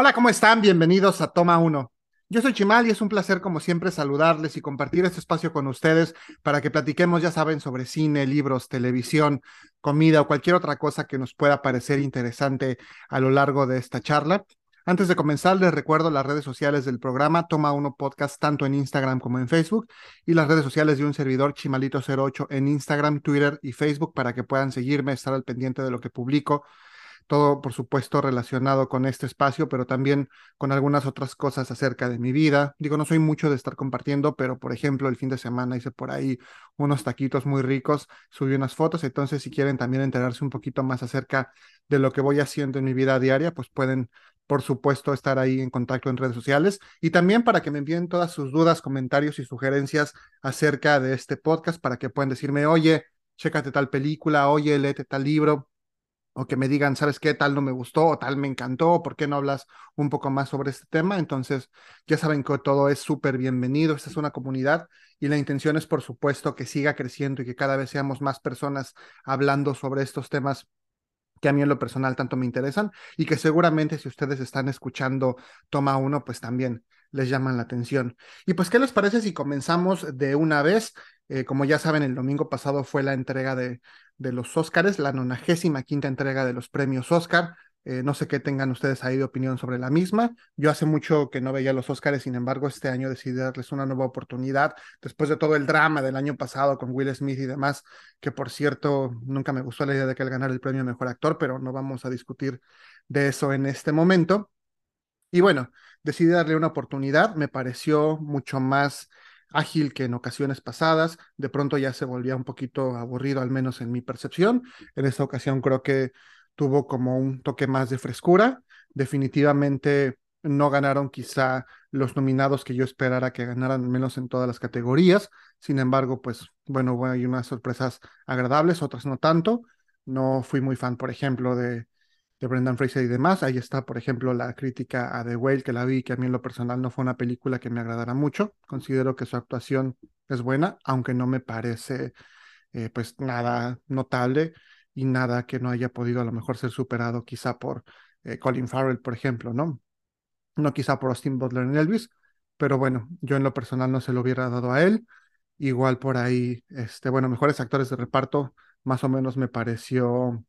Hola, ¿cómo están? Bienvenidos a Toma 1. Yo soy Chimal y es un placer como siempre saludarles y compartir este espacio con ustedes para que platiquemos, ya saben, sobre cine, libros, televisión, comida o cualquier otra cosa que nos pueda parecer interesante a lo largo de esta charla. Antes de comenzar, les recuerdo las redes sociales del programa Toma 1 Podcast, tanto en Instagram como en Facebook, y las redes sociales de un servidor Chimalito08 en Instagram, Twitter y Facebook para que puedan seguirme, estar al pendiente de lo que publico todo por supuesto relacionado con este espacio, pero también con algunas otras cosas acerca de mi vida. Digo, no soy mucho de estar compartiendo, pero por ejemplo, el fin de semana hice por ahí unos taquitos muy ricos, subí unas fotos, entonces si quieren también enterarse un poquito más acerca de lo que voy haciendo en mi vida diaria, pues pueden por supuesto, estar ahí en contacto en redes sociales y también para que me envíen todas sus dudas, comentarios y sugerencias acerca de este podcast para que puedan decirme, oye, chécate tal película, oye, léete tal libro, o que me digan, ¿sabes qué? Tal no me gustó o tal me encantó, ¿por qué no hablas un poco más sobre este tema? Entonces, ya saben que todo es súper bienvenido, esta es una comunidad y la intención es, por supuesto, que siga creciendo y que cada vez seamos más personas hablando sobre estos temas que a mí en lo personal tanto me interesan y que seguramente si ustedes están escuchando Toma Uno, pues también les llaman la atención. Y pues, ¿qué les parece si comenzamos de una vez? Eh, como ya saben, el domingo pasado fue la entrega de, de los Óscares, la nonagésima quinta entrega de los premios Óscar. Eh, no sé qué tengan ustedes ahí de opinión sobre la misma. Yo hace mucho que no veía los Óscares, sin embargo, este año decidí darles una nueva oportunidad después de todo el drama del año pasado con Will Smith y demás, que por cierto, nunca me gustó la idea de que él ganara el premio Mejor Actor, pero no vamos a discutir de eso en este momento. Y bueno, decidí darle una oportunidad, me pareció mucho más ágil que en ocasiones pasadas, de pronto ya se volvía un poquito aburrido, al menos en mi percepción. En esta ocasión creo que tuvo como un toque más de frescura. Definitivamente no ganaron quizá los nominados que yo esperara que ganaran, al menos en todas las categorías. Sin embargo, pues bueno, hay unas sorpresas agradables, otras no tanto. No fui muy fan, por ejemplo, de de Brendan Fraser y demás. Ahí está, por ejemplo, la crítica a The Whale, que la vi, que a mí en lo personal no fue una película que me agradara mucho. Considero que su actuación es buena, aunque no me parece eh, pues nada notable y nada que no haya podido a lo mejor ser superado quizá por eh, Colin Farrell, por ejemplo, ¿no? No quizá por Austin Butler en Elvis, pero bueno, yo en lo personal no se lo hubiera dado a él. Igual por ahí, este, bueno, mejores actores de reparto, más o menos me pareció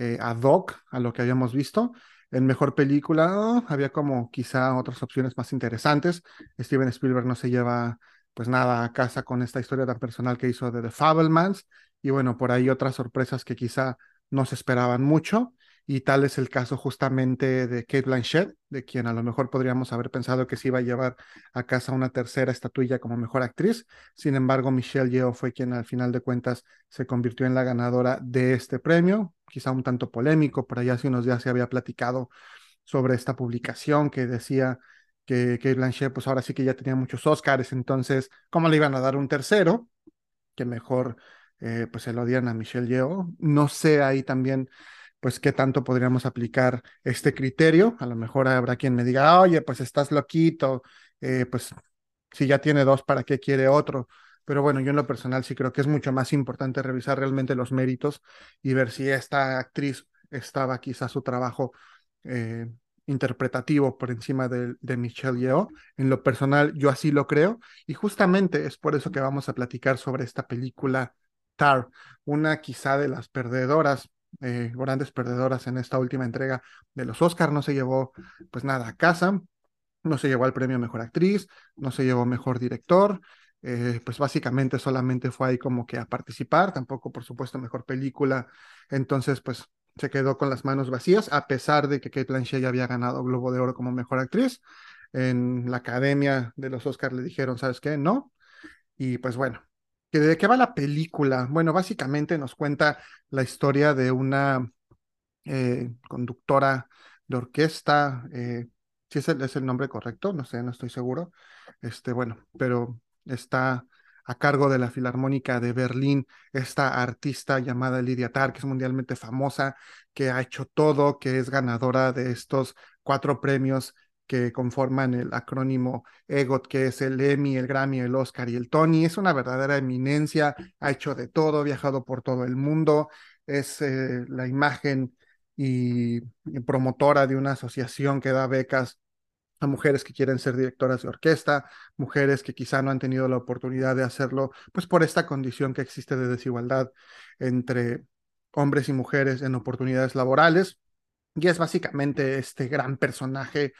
eh, ad hoc a lo que habíamos visto. En mejor película había como quizá otras opciones más interesantes. Steven Spielberg no se lleva pues nada a casa con esta historia tan personal que hizo de The Fablemans y bueno, por ahí otras sorpresas que quizá no se esperaban mucho y tal es el caso justamente de Kate Blanchett, de quien a lo mejor podríamos haber pensado que se iba a llevar a casa una tercera estatuilla como mejor actriz. Sin embargo, Michelle Yeoh fue quien al final de cuentas se convirtió en la ganadora de este premio, quizá un tanto polémico, por allá hace unos días se había platicado sobre esta publicación que decía que Kate Blanchett pues ahora sí que ya tenía muchos Oscars, entonces, ¿cómo le iban a dar un tercero? Que mejor eh, pues se lo dieran a Michelle Yeoh. No sé ahí también pues qué tanto podríamos aplicar este criterio. A lo mejor habrá quien me diga, oye, pues estás loquito, eh, pues si ya tiene dos, ¿para qué quiere otro? Pero bueno, yo en lo personal sí creo que es mucho más importante revisar realmente los méritos y ver si esta actriz estaba quizás su trabajo eh, interpretativo por encima de, de, Michelle Yeoh. En lo personal, yo así lo creo y justamente es por eso que vamos a platicar sobre esta película Tar, una quizá de las perdedoras eh, grandes perdedoras en esta última entrega de los Oscars. No se llevó pues nada a casa, no se llevó al premio Mejor Actriz, no se llevó Mejor Director. Eh, pues básicamente solamente fue ahí como que a participar, tampoco por supuesto Mejor Película. Entonces pues se quedó con las manos vacías, a pesar de que Kate Blanchett ya había ganado Globo de Oro como Mejor Actriz. En la academia de los Oscars le dijeron, ¿sabes qué? No. Y pues bueno, ¿De qué va la película? Bueno, básicamente nos cuenta la historia de una eh, conductora de orquesta, eh, si es el, es el nombre correcto, no sé, no estoy seguro. Este, bueno, pero está a cargo de la Filarmónica de Berlín, esta artista llamada Lidia Tar, que es mundialmente famosa, que ha hecho todo, que es ganadora de estos cuatro premios que conforman el acrónimo EGOT, que es el Emmy, el Grammy, el Oscar y el Tony. Es una verdadera eminencia, ha hecho de todo, ha viajado por todo el mundo, es eh, la imagen y promotora de una asociación que da becas a mujeres que quieren ser directoras de orquesta, mujeres que quizá no han tenido la oportunidad de hacerlo, pues por esta condición que existe de desigualdad entre hombres y mujeres en oportunidades laborales. Y es básicamente este gran personaje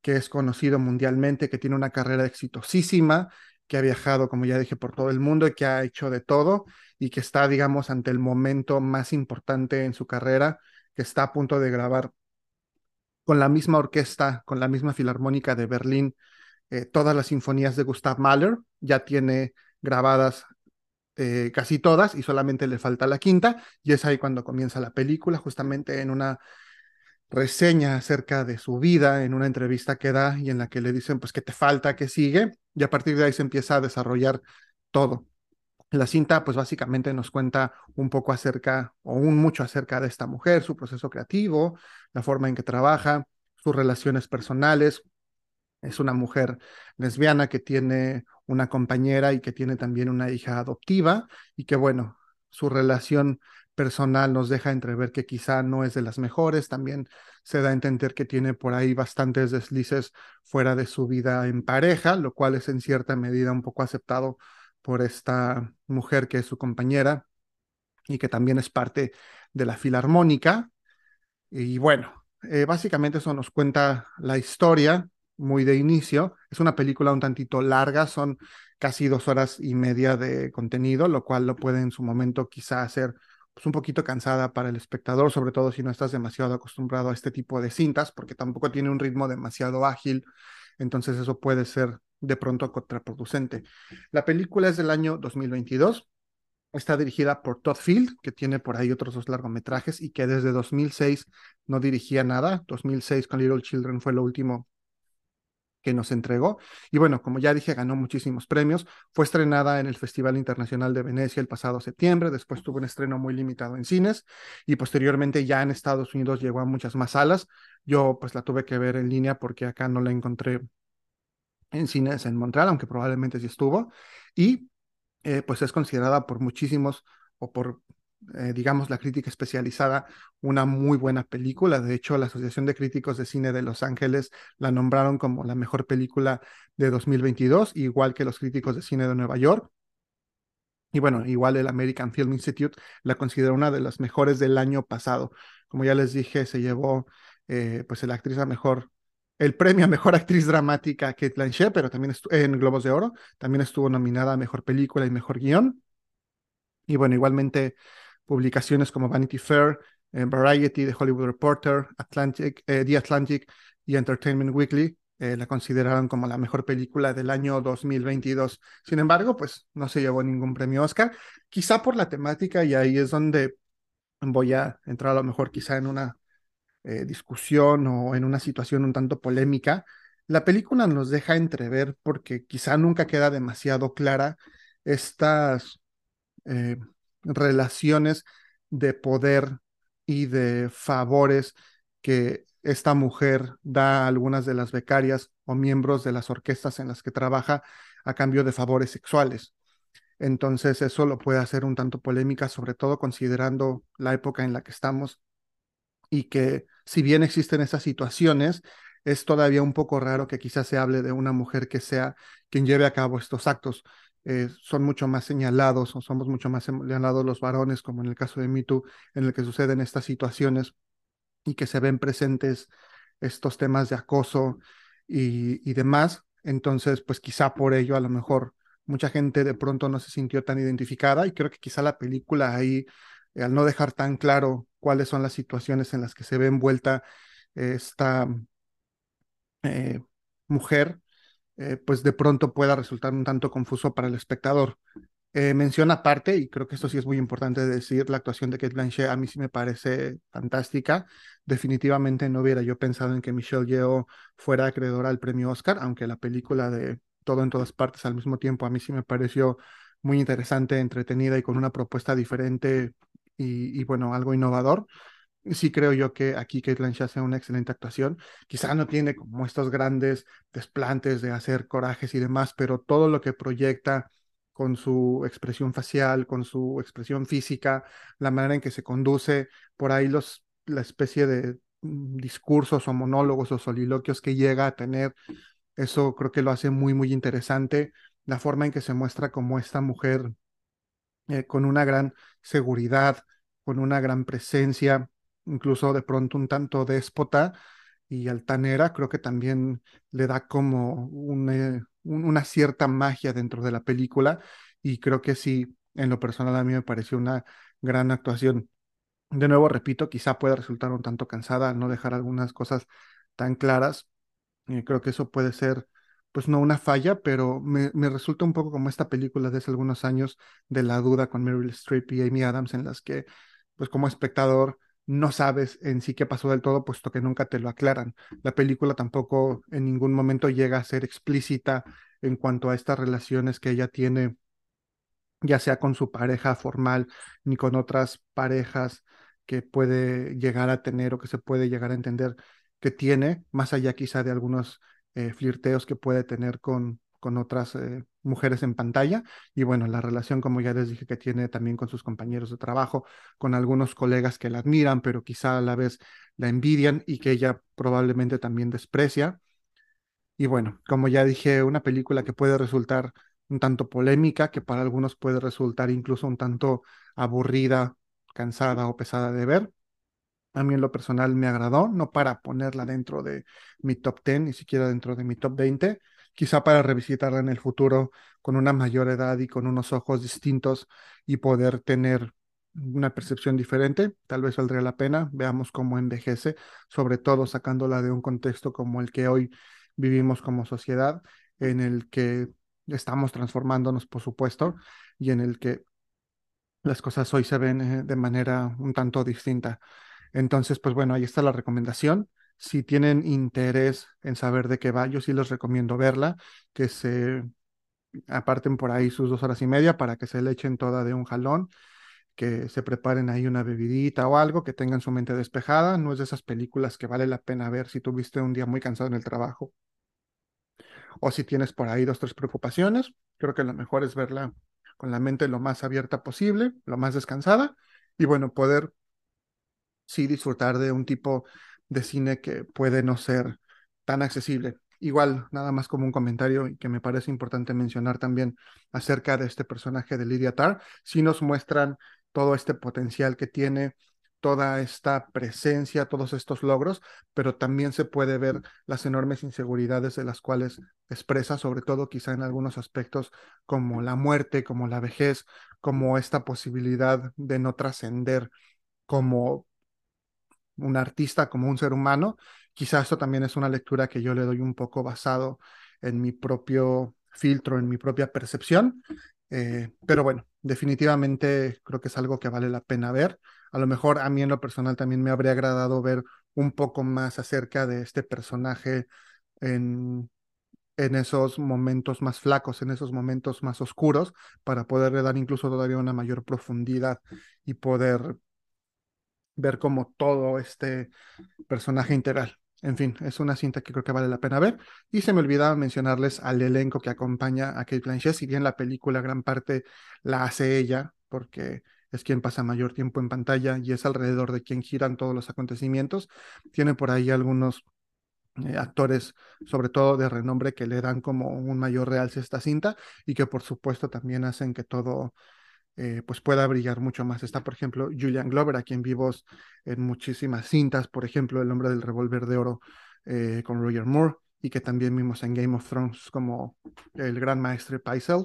que es conocido mundialmente, que tiene una carrera exitosísima, que ha viajado, como ya dije, por todo el mundo y que ha hecho de todo y que está, digamos, ante el momento más importante en su carrera, que está a punto de grabar con la misma orquesta, con la misma filarmónica de Berlín, eh, todas las sinfonías de Gustav Mahler, ya tiene grabadas eh, casi todas y solamente le falta la quinta, y es ahí cuando comienza la película, justamente en una reseña acerca de su vida, en una entrevista que da y en la que le dicen, pues, ¿qué te falta? ¿Qué sigue? Y a partir de ahí se empieza a desarrollar todo. La cinta, pues básicamente nos cuenta un poco acerca, o un mucho acerca de esta mujer, su proceso creativo, la forma en que trabaja, sus relaciones personales. Es una mujer lesbiana que tiene una compañera y que tiene también una hija adoptiva y que, bueno, su relación personal nos deja entrever que quizá no es de las mejores, también se da a entender que tiene por ahí bastantes deslices fuera de su vida en pareja, lo cual es en cierta medida un poco aceptado por esta mujer que es su compañera y que también es parte de la filarmónica. Y bueno, eh, básicamente eso nos cuenta la historia muy de inicio. Es una película un tantito larga, son casi dos horas y media de contenido, lo cual lo puede en su momento quizá hacer pues, un poquito cansada para el espectador, sobre todo si no estás demasiado acostumbrado a este tipo de cintas, porque tampoco tiene un ritmo demasiado ágil, entonces eso puede ser de pronto contraproducente. La película es del año 2022. Está dirigida por Todd Field, que tiene por ahí otros dos largometrajes y que desde 2006 no dirigía nada. 2006 con Little Children fue lo último que nos entregó. Y bueno, como ya dije, ganó muchísimos premios. Fue estrenada en el Festival Internacional de Venecia el pasado septiembre, después tuvo un estreno muy limitado en cines y posteriormente ya en Estados Unidos llegó a muchas más salas. Yo pues la tuve que ver en línea porque acá no la encontré en cines en Montreal, aunque probablemente sí estuvo, y eh, pues es considerada por muchísimos o por, eh, digamos, la crítica especializada una muy buena película. De hecho, la Asociación de Críticos de Cine de Los Ángeles la nombraron como la mejor película de 2022, igual que los críticos de cine de Nueva York. Y bueno, igual el American Film Institute la considera una de las mejores del año pasado. Como ya les dije, se llevó eh, pues la actriz a mejor el premio a Mejor Actriz Dramática Kate pero también en Globos de Oro, también estuvo nominada a Mejor Película y Mejor Guión. Y bueno, igualmente publicaciones como Vanity Fair, eh, Variety, The Hollywood Reporter, Atlantic, eh, The Atlantic y Entertainment Weekly eh, la consideraron como la mejor película del año 2022. Sin embargo, pues no se llevó ningún premio Oscar, quizá por la temática y ahí es donde voy a entrar a lo mejor quizá en una eh, discusión o en una situación un tanto polémica, la película nos deja entrever, porque quizá nunca queda demasiado clara, estas eh, relaciones de poder y de favores que esta mujer da a algunas de las becarias o miembros de las orquestas en las que trabaja a cambio de favores sexuales. Entonces eso lo puede hacer un tanto polémica, sobre todo considerando la época en la que estamos y que si bien existen esas situaciones, es todavía un poco raro que quizás se hable de una mujer que sea quien lleve a cabo estos actos. Eh, son mucho más señalados o somos mucho más señalados los varones, como en el caso de MeToo, en el que suceden estas situaciones y que se ven presentes estos temas de acoso y, y demás. Entonces, pues quizá por ello a lo mejor mucha gente de pronto no se sintió tan identificada y creo que quizá la película ahí eh, al no dejar tan claro cuáles son las situaciones en las que se ve envuelta esta eh, mujer, eh, pues de pronto pueda resultar un tanto confuso para el espectador. menciona aparte, y creo que esto sí es muy importante decir, la actuación de Kate Blanchett a mí sí me parece fantástica. Definitivamente no hubiera yo pensado en que Michelle Yeoh fuera acreedora al premio Oscar, aunque la película de Todo en todas partes al mismo tiempo a mí sí me pareció muy interesante, entretenida y con una propuesta diferente y, bueno, algo innovador. Sí creo yo que aquí Kate Blanchett hace una excelente actuación. Quizá no tiene como estos grandes desplantes de hacer corajes y demás, pero todo lo que proyecta con su expresión facial, con su expresión física, la manera en que se conduce, por ahí los la especie de mm, discursos o monólogos o soliloquios que llega a tener. Eso creo que lo hace muy, muy interesante. La forma en que se muestra como esta mujer eh, con una gran seguridad, con una gran presencia, incluso de pronto un tanto déspota y altanera, creo que también le da como eh, una cierta magia dentro de la película y creo que sí, en lo personal a mí me pareció una gran actuación. De nuevo, repito, quizá pueda resultar un tanto cansada no dejar algunas cosas tan claras. Eh, creo que eso puede ser pues no una falla, pero me, resulta un poco como esta película de hace algunos años de La Duda con Meryl Streep y Amy Adams, en las que, pues como espectador, no sabes en sí qué pasó del todo, puesto que nunca te lo aclaran. La película tampoco en ningún momento llega a ser explícita en cuanto a estas relaciones que ella tiene, ya sea con su pareja formal ni con otras parejas que puede llegar a tener o que se puede llegar a entender que tiene, más allá quizá de algunos eh, flirteos que puede tener con, con otras eh, mujeres en pantalla. Y bueno, la relación, como ya les dije, que tiene también con sus compañeros de trabajo, con algunos colegas que la admiran, pero quizá a la vez la envidian y que ella probablemente también desprecia. Y bueno, como ya dije, una película que puede resultar un tanto polémica, que para algunos puede resultar incluso un tanto aburrida, cansada o pesada de ver. A mí en lo personal me agradó, no para ponerla dentro de mi top 10, ni siquiera dentro de mi top 20, quizá para revisitarla en el futuro con una mayor edad y con unos ojos distintos y poder tener una percepción diferente, tal vez valdría la pena, veamos cómo envejece, sobre todo sacándola de un contexto como el que hoy vivimos como sociedad, en el que estamos transformándonos, por supuesto, y en el que las cosas hoy se ven eh, de manera un tanto distinta. Entonces, pues bueno, ahí está la recomendación. Si tienen interés en saber de qué va, yo sí les recomiendo verla, que se aparten por ahí sus dos horas y media para que se le echen toda de un jalón, que se preparen ahí una bebidita o algo, que tengan su mente despejada. No es de esas películas que vale la pena ver si tuviste un día muy cansado en el trabajo o si tienes por ahí dos, tres preocupaciones. Creo que lo mejor es verla con la mente lo más abierta posible, lo más descansada y bueno, poder sí disfrutar de un tipo de cine que puede no ser tan accesible. Igual, nada más como un comentario que me parece importante mencionar también acerca de este personaje de Lydia Tarr, si nos muestran todo este potencial que tiene, toda esta presencia, todos estos logros, pero también se puede ver las enormes inseguridades de las cuales expresa, sobre todo quizá en algunos aspectos como la muerte, como la vejez, como esta posibilidad de no trascender como un artista, como un ser humano. Quizá esto también es una lectura que yo le doy un poco basado en mi propio filtro, en mi propia percepción. Eh, pero bueno, definitivamente creo que es algo que vale la pena ver. A lo mejor a mí en lo personal también me habría agradado ver un poco más acerca de este personaje en, en esos momentos más flacos, en esos momentos más oscuros, para poderle dar incluso todavía una mayor profundidad y poder ver como todo este personaje integral. En fin, es una cinta que creo que vale la pena ver. Y se me olvidaba mencionarles al elenco que acompaña a Kate Blanchett, si bien la película gran parte la hace ella, porque es quien pasa mayor tiempo en pantalla y es alrededor de quien giran todos los acontecimientos. Tiene por ahí algunos eh, actores, sobre todo de renombre, que le dan como un mayor realce a esta cinta y que por supuesto también hacen que todo eh, pues pueda brillar mucho más. Está, por ejemplo, Julian Glover, a quien vimos en muchísimas cintas, por ejemplo, El hombre del revólver de oro eh, con Roger Moore, y que también vimos en Game of Thrones como el gran maestro Pycelle,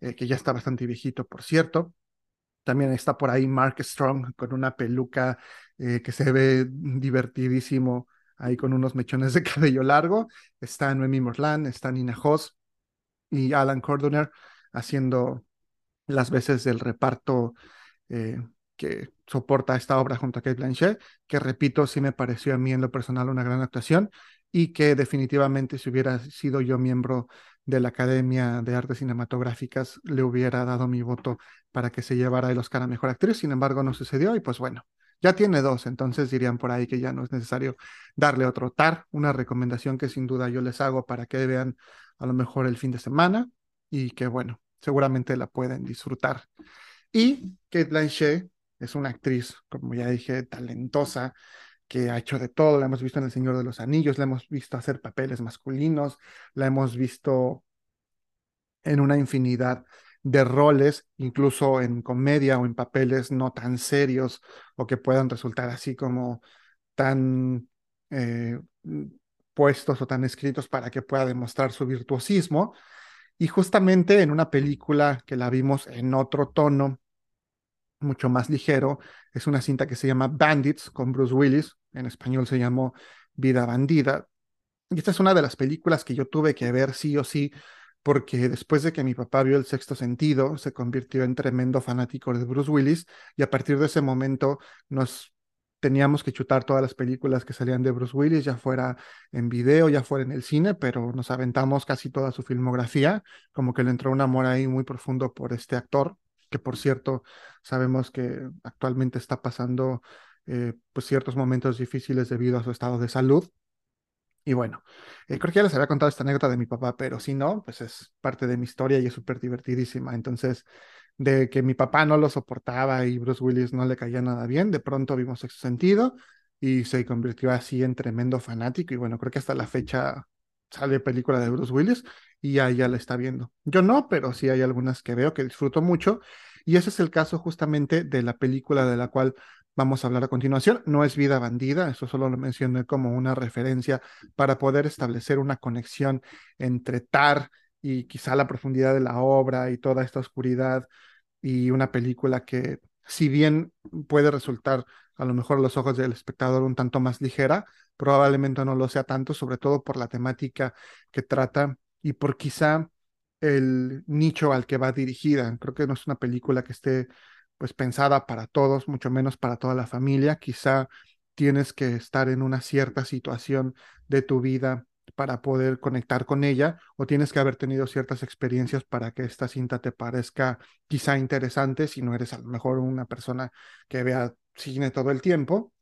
eh, que ya está bastante viejito, por cierto. También está por ahí Mark Strong con una peluca que se ve divertidísimo, ahí con unos mechones de cabello largo. Está Noemi Morland, está Nina Hoss y Alan Cordoner haciendo las veces del reparto eh, que soporta esta obra junto a Kate Blanchett, que repito, sí me pareció a mí en lo personal una gran actuación y que definitivamente si hubiera sido yo miembro de la Academia de Artes Cinematográficas, le hubiera dado mi voto para que se llevara el Oscar a Mejor Actriz, sin embargo no sucedió y pues bueno, ya tiene dos, entonces dirían por ahí que ya no es necesario darle otro TAR, una recomendación que sin duda yo les hago para que vean a lo mejor el fin de semana y que bueno, seguramente la pueden disfrutar. Y Kate Blanchett, es una actriz, como ya dije, talentosa, que ha hecho de todo, la hemos visto en El Señor de los Anillos, la hemos visto hacer papeles masculinos, la hemos visto en una infinidad de roles, incluso en comedia o en papeles no tan serios o que puedan resultar así como tan eh, puestos o tan escritos para que pueda demostrar su virtuosismo. Y justamente en una película que la vimos en otro tono, mucho más ligero, es una cinta que se llama Bandits con Bruce Willis, en español se llamó Vida Bandida. Y esta es una de las películas que yo tuve que ver sí o sí, porque después de que mi papá vio El Sexto Sentido, se convirtió en tremendo fanático de Bruce Willis y a partir de ese momento nos teníamos que chutar todas las películas que salían de Bruce Willis, ya fuera en video, ya fuera en el cine, pero nos aventamos casi toda su filmografía, como que le entró un amor ahí muy profundo por este actor, que por cierto sabemos que actualmente está pasando eh, pues ciertos momentos difíciles debido a su estado de salud. Y bueno, eh, creo que ya les había contado esta anécdota de mi papá, pero si no, pues es parte de mi historia y es súper divertidísima. Entonces, de que mi papá no lo soportaba y Bruce Willis no le caía nada bien, de pronto vimos ese sentido y se convirtió así en tremendo fanático y bueno, creo que hasta la fecha sale película de Bruce Willis y ya, ya la está viendo. Yo no, pero sí hay algunas que veo que disfruto mucho y ese es el caso justamente de la película de la cual vamos a hablar a continuación. No es vida bandida, eso solo lo mencioné como una referencia para poder establecer una conexión entre Tar y quizá la profundidad de la obra y toda esta oscuridad y una película que, si bien puede resultar a lo mejor a los ojos del espectador un tanto más ligera, probablemente no lo sea tanto, sobre todo por la temática que trata y por quizá el nicho al que va dirigida. Creo que no es una película que esté pues pensada para todos, mucho menos para toda la familia. Quizá tienes que estar en una cierta situación de tu vida para poder conectar con ella o tienes que haber tenido ciertas experiencias para que esta cinta te parezca quizá interesante si no eres a lo mejor una persona que vea cine todo el tiempo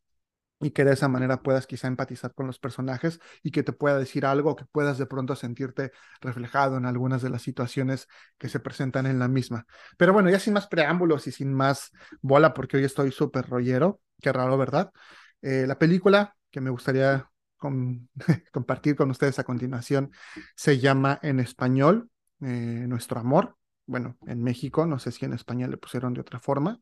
y que de esa manera puedas quizá empatizar con los personajes y que te pueda decir algo, que puedas de pronto sentirte reflejado en algunas de las situaciones que se presentan en la misma. Pero bueno, ya sin más preámbulos y sin más bola, porque hoy estoy súper rollero, qué raro, ¿verdad? Eh, la película que me gustaría compartir con ustedes a continuación se llama en español eh, Nuestro Amor. Bueno, en México, no sé si en español le pusieron de otra forma.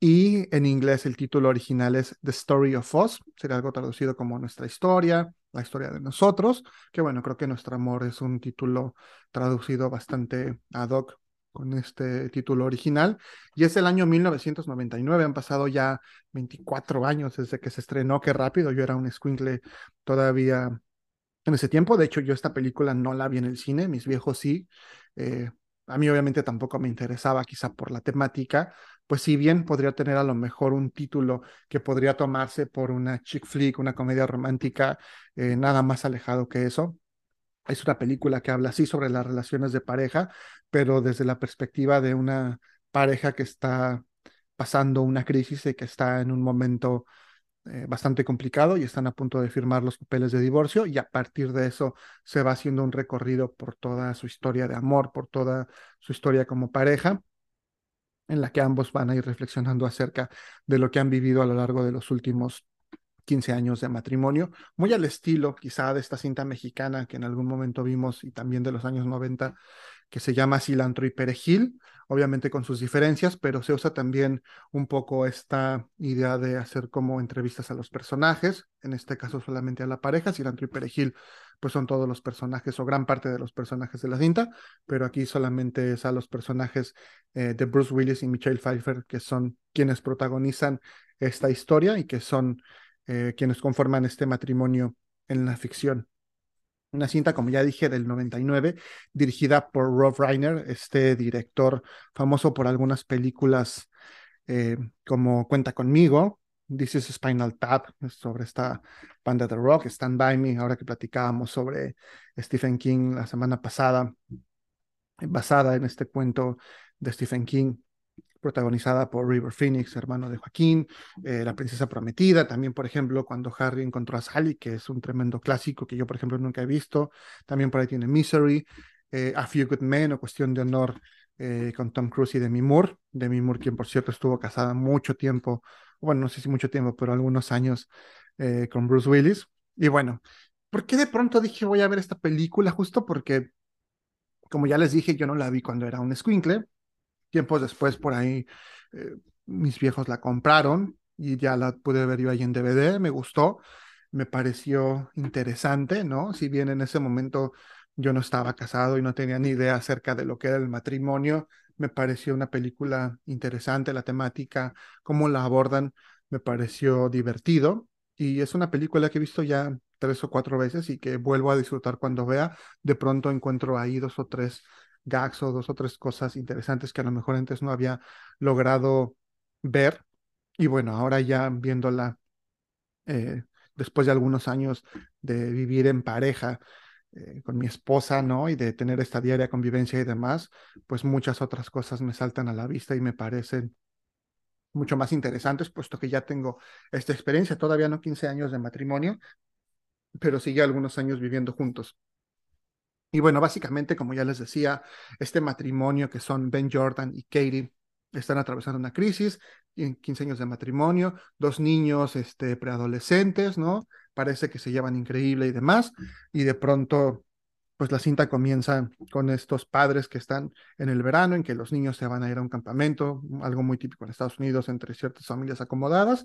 Y en inglés el título original es The Story of Us, sería algo traducido como Nuestra Historia, la historia de nosotros, que bueno, creo que Nuestro Amor es un título traducido bastante ad hoc con este título original. Y es el año 1999, han pasado ya 24 años desde que se estrenó, qué rápido, yo era un squinkle todavía en ese tiempo. De hecho, yo esta película no la vi en el cine, mis viejos sí. Eh, a mí obviamente tampoco me interesaba quizá por la temática, pues si bien podría tener a lo mejor un título que podría tomarse por una chick flick, una comedia romántica, eh, nada más alejado que eso, es una película que habla así sobre las relaciones de pareja, pero desde la perspectiva de una pareja que está pasando una crisis y que está en un momento eh, bastante complicado y están a punto de firmar los papeles de divorcio y a partir de eso se va haciendo un recorrido por toda su historia de amor, por toda su historia como pareja en la que ambos van a ir reflexionando acerca de lo que han vivido a lo largo de los últimos 15 años de matrimonio, muy al estilo quizá de esta cinta mexicana que en algún momento vimos y también de los años 90 que se llama Cilantro y Perejil, obviamente con sus diferencias, pero se usa también un poco esta idea de hacer como entrevistas a los personajes, en este caso solamente a la pareja, Cilantro y Perejil pues son todos los personajes o gran parte de los personajes de la cinta, pero aquí solamente es a los personajes eh, de Bruce Willis y Michelle Pfeiffer que son quienes protagonizan esta historia y que son eh, quienes conforman este matrimonio en la ficción. Una cinta, como ya dije, del 99, dirigida por Rob Reiner, este director famoso por algunas películas eh, como Cuenta conmigo, This is Spinal Tap, sobre esta banda de rock, Stand By Me, ahora que platicábamos sobre Stephen King la semana pasada, basada en este cuento de Stephen King protagonizada por River Phoenix, hermano de Joaquín, eh, La Princesa Prometida, también, por ejemplo, cuando Harry encontró a Sally, que es un tremendo clásico que yo, por ejemplo, nunca he visto, también por ahí tiene Misery, eh, A Few Good Men o Cuestión de Honor eh, con Tom Cruise y Demi Moore. Demi Moore, quien por cierto estuvo casada mucho tiempo, bueno, no sé si mucho tiempo, pero algunos años con Bruce Willis. Y bueno, ¿por qué de pronto dije voy a ver esta película? Justo porque, como ya les dije, yo no la vi cuando era un squinkle. Tiempos después, por ahí, eh, mis viejos la compraron y ya la pude ver yo ahí en DVD, me gustó, me pareció interesante, ¿no? Si bien en ese momento yo no estaba casado y no tenía ni idea acerca de lo que era el matrimonio, me pareció una película interesante, la temática, cómo la abordan, me pareció divertido y es una película que he visto ya tres o cuatro veces y que vuelvo a disfrutar cuando vea. De pronto encuentro ahí dos o tres gags o dos o tres cosas interesantes que a lo mejor antes no había logrado ver. Y bueno, ahora ya viéndola eh, después de algunos años de vivir en pareja eh, con mi esposa, ¿no? Y de tener esta diaria convivencia y demás, pues muchas otras cosas me saltan a la vista y me parecen mucho más interesantes, puesto que ya tengo esta experiencia, todavía no 15 años de matrimonio, pero sí ya algunos años viviendo juntos. Y bueno, básicamente, como ya les decía, este matrimonio que son Ben Jordan y Katie están atravesando una crisis, 15 años de matrimonio, dos niños este, preadolescentes, ¿no? Parece que se llevan increíble y demás, y de pronto pues la cinta comienza con estos padres que están en el verano, en que los niños se van a ir a un campamento, algo muy típico en Estados Unidos entre ciertas familias acomodadas,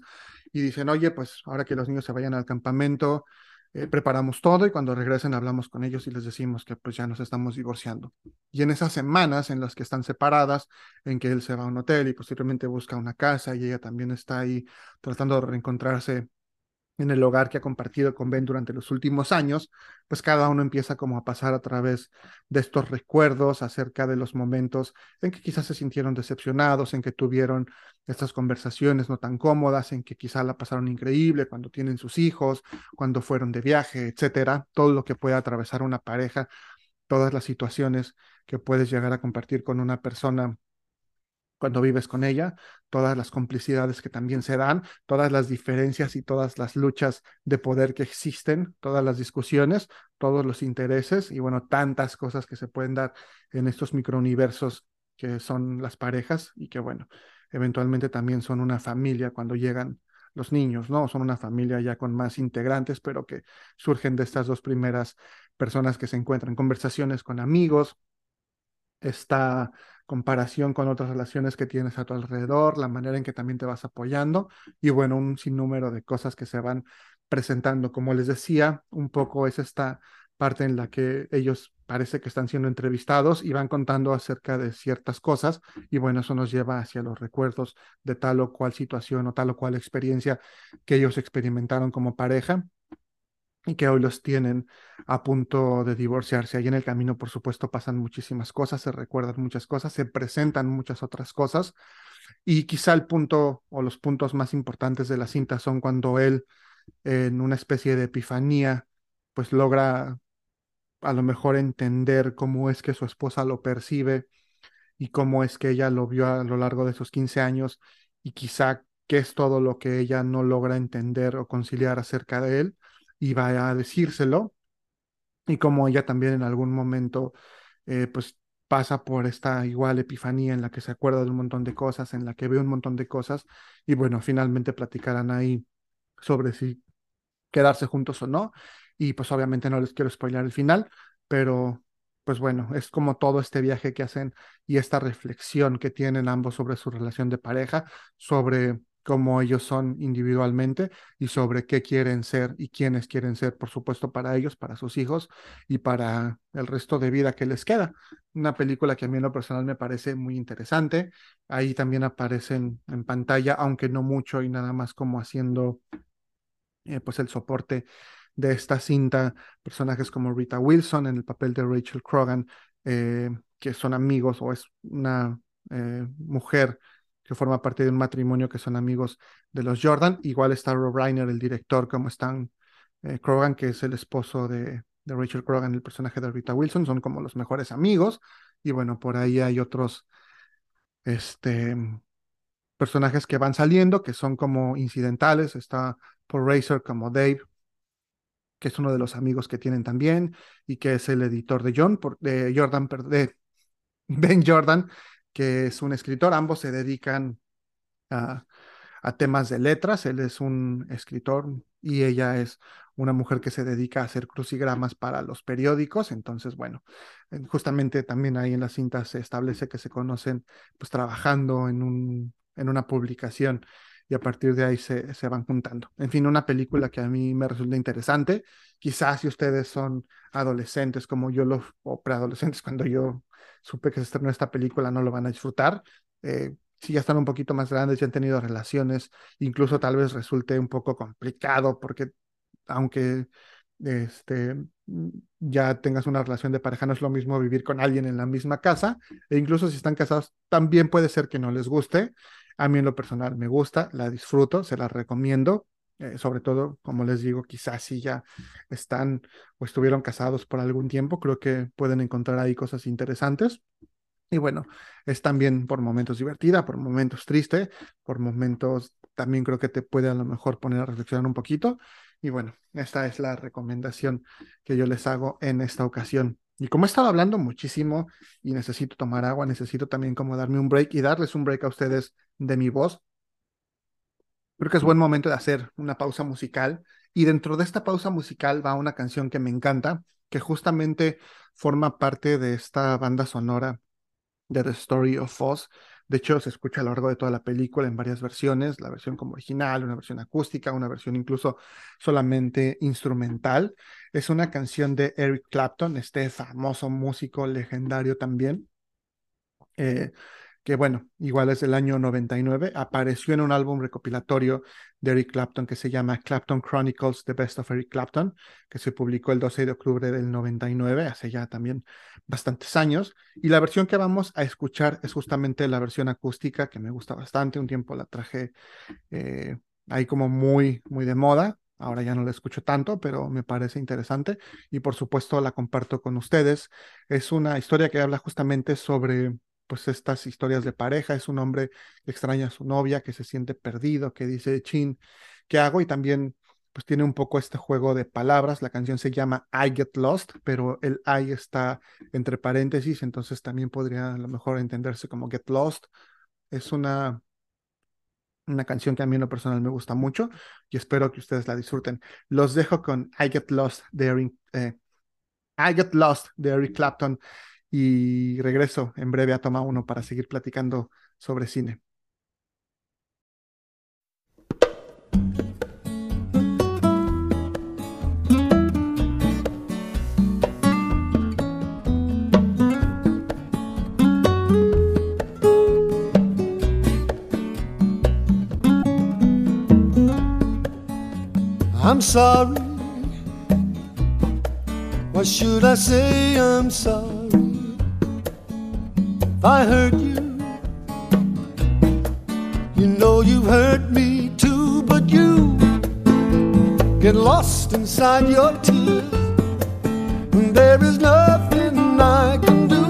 y dicen, oye, pues ahora que los niños se vayan al campamento, eh, preparamos todo y cuando regresen hablamos con ellos y les decimos que pues ya nos estamos divorciando. Y en esas semanas en las que están separadas, en que él se va a un hotel y posteriormente busca una casa y ella también está ahí tratando de reencontrarse en el hogar que ha compartido con Ben durante los últimos años, pues cada uno empieza como a pasar a través de estos recuerdos acerca de los momentos en que quizás se sintieron decepcionados, en que tuvieron estas conversaciones no tan cómodas, en que quizás la pasaron increíble cuando tienen sus hijos, cuando fueron de viaje, etcétera, todo lo que puede atravesar una pareja, todas las situaciones que puedes llegar a compartir con una persona cuando vives con ella, todas las complicidades que también se dan, todas las diferencias y todas las luchas de poder que existen, todas las discusiones, todos los intereses y bueno, tantas cosas que se pueden dar en estos microuniversos que son las parejas y que bueno, eventualmente también son una familia cuando llegan los niños, ¿no? Son una familia ya con más integrantes, pero que surgen de estas dos primeras personas que se encuentran, conversaciones con amigos, esta comparación con otras relaciones que tienes a tu alrededor, la manera en que también te vas apoyando y bueno, un sinnúmero de cosas que se van presentando. Como les decía, un poco es esta parte en la que ellos parece que están siendo entrevistados y van contando acerca de ciertas cosas y bueno, eso nos lleva hacia los recuerdos de tal o cual situación o tal o cual experiencia que ellos experimentaron como pareja y que hoy los tienen a punto de divorciarse. Ahí en el camino, por supuesto, pasan muchísimas cosas, se recuerdan muchas cosas, se presentan muchas otras cosas. Y quizá el punto o los puntos más importantes de la cinta son cuando él, en una especie de epifanía, pues logra a lo mejor entender cómo es que su esposa lo percibe y cómo es que ella lo vio a lo largo de esos 15 años y quizá qué es todo lo que ella no logra entender o conciliar acerca de él y va a decírselo. Y como ella también en algún momento eh, pues pasa por esta igual epifanía en la que se acuerda de un montón de cosas, en la que ve un montón de cosas y bueno, finalmente platicarán ahí sobre si quedarse juntos o no. Y pues obviamente no les quiero spoiler el final, pero pues bueno, es como todo este viaje que hacen y esta reflexión que tienen ambos sobre su relación de pareja, sobre cómo ellos son individualmente y sobre qué quieren ser y quiénes quieren ser, por supuesto, para ellos, para sus hijos y para el resto de vida que les queda. Una película que a mí en lo personal me parece muy interesante. Ahí también aparecen en pantalla, aunque no mucho y nada más como haciendo eh, pues el soporte de esta cinta, personajes como Rita Wilson en el papel de Rachel Krogan, eh, que son amigos o es una eh, mujer que forma parte de un matrimonio que son amigos de los Jordan. Igual está Rob Reiner, el director, como están eh, Krogan, que es el esposo de, de, Rachel Krogan, el personaje de Rita Wilson, son como los mejores amigos. Y bueno, por ahí hay otros este, personajes que van saliendo, que son como incidentales. Está Paul Racer como Dave, que es uno de los amigos que tienen también, y que es el editor de John, de Jordan, de Ben Jordan, que es un escritor. Ambos se dedican a, temas de letras. Él es un escritor y ella es una mujer que se dedica a hacer crucigramas para los periódicos. Entonces, bueno, justamente también ahí en la cinta se establece que se conocen pues trabajando en, un, en una publicación y a partir de ahí se, se, van juntando. En fin, una película que a mí me resulta interesante. Quizás si ustedes son adolescentes como yo lo, o preadolescentes cuando yo supe que se estrenó esta película, no lo van a disfrutar. Eh, si ya están un poquito más grandes, ya han tenido relaciones, incluso tal vez resulte un poco complicado porque aunque este, ya tengas una relación de pareja, no es lo mismo vivir con alguien en la misma casa, e incluso si están casados, también puede ser que no les guste. A mí en lo personal me gusta, la disfruto, se la recomiendo, eh, sobre todo, como les digo, quizás si ya están o estuvieron casados por algún tiempo, creo que pueden encontrar ahí cosas interesantes. Y bueno, es también por momentos divertida, por momentos triste, por momentos también creo que te puede a lo mejor poner a reflexionar un poquito. Y bueno, esta es la recomendación que yo les hago en esta ocasión. Y como he estado hablando muchísimo y necesito tomar agua, necesito también como darme un break y darles un break a ustedes de mi voz, creo que es buen momento de hacer una pausa musical. Y dentro de esta pausa musical va una canción que me encanta, que justamente forma parte de esta banda sonora de The Story of Oz. De hecho, se escucha a lo largo de toda la película en varias versiones, la versión como original, una versión acústica, una versión incluso solamente instrumental. Es una canción de Eric Clapton, este famoso músico legendario también. Eh, que bueno, igual es del año 99, apareció en un álbum recopilatorio de Eric Clapton que se llama Clapton Chronicles, The Best of Eric Clapton, que se publicó el 12 de octubre del 99, hace ya también bastantes años. Y la versión que vamos a escuchar es justamente la versión acústica, que me gusta bastante. Un tiempo la traje eh, ahí como muy, muy de moda. Ahora ya no la escucho tanto, pero me parece interesante y por supuesto la comparto con ustedes. Es una historia que habla justamente sobre pues estas historias de pareja, es un hombre que extraña a su novia, que se siente perdido, que dice, chin, ¿qué hago? Y también pues tiene un poco este juego de palabras, la canción se llama I Get Lost, pero el I está entre paréntesis, entonces también podría a lo mejor entenderse como Get Lost. Es una, una canción que a mí en lo personal me gusta mucho y espero que ustedes la disfruten. Los dejo con I Get Lost de Eric, eh, I Get Lost de Eric Clapton y regreso en breve a Toma Uno para seguir platicando sobre cine. I'm sorry. What should I say? I'm sorry. If I hurt you. You know you hurt me too, but you get lost inside your tears. And there is nothing I can do,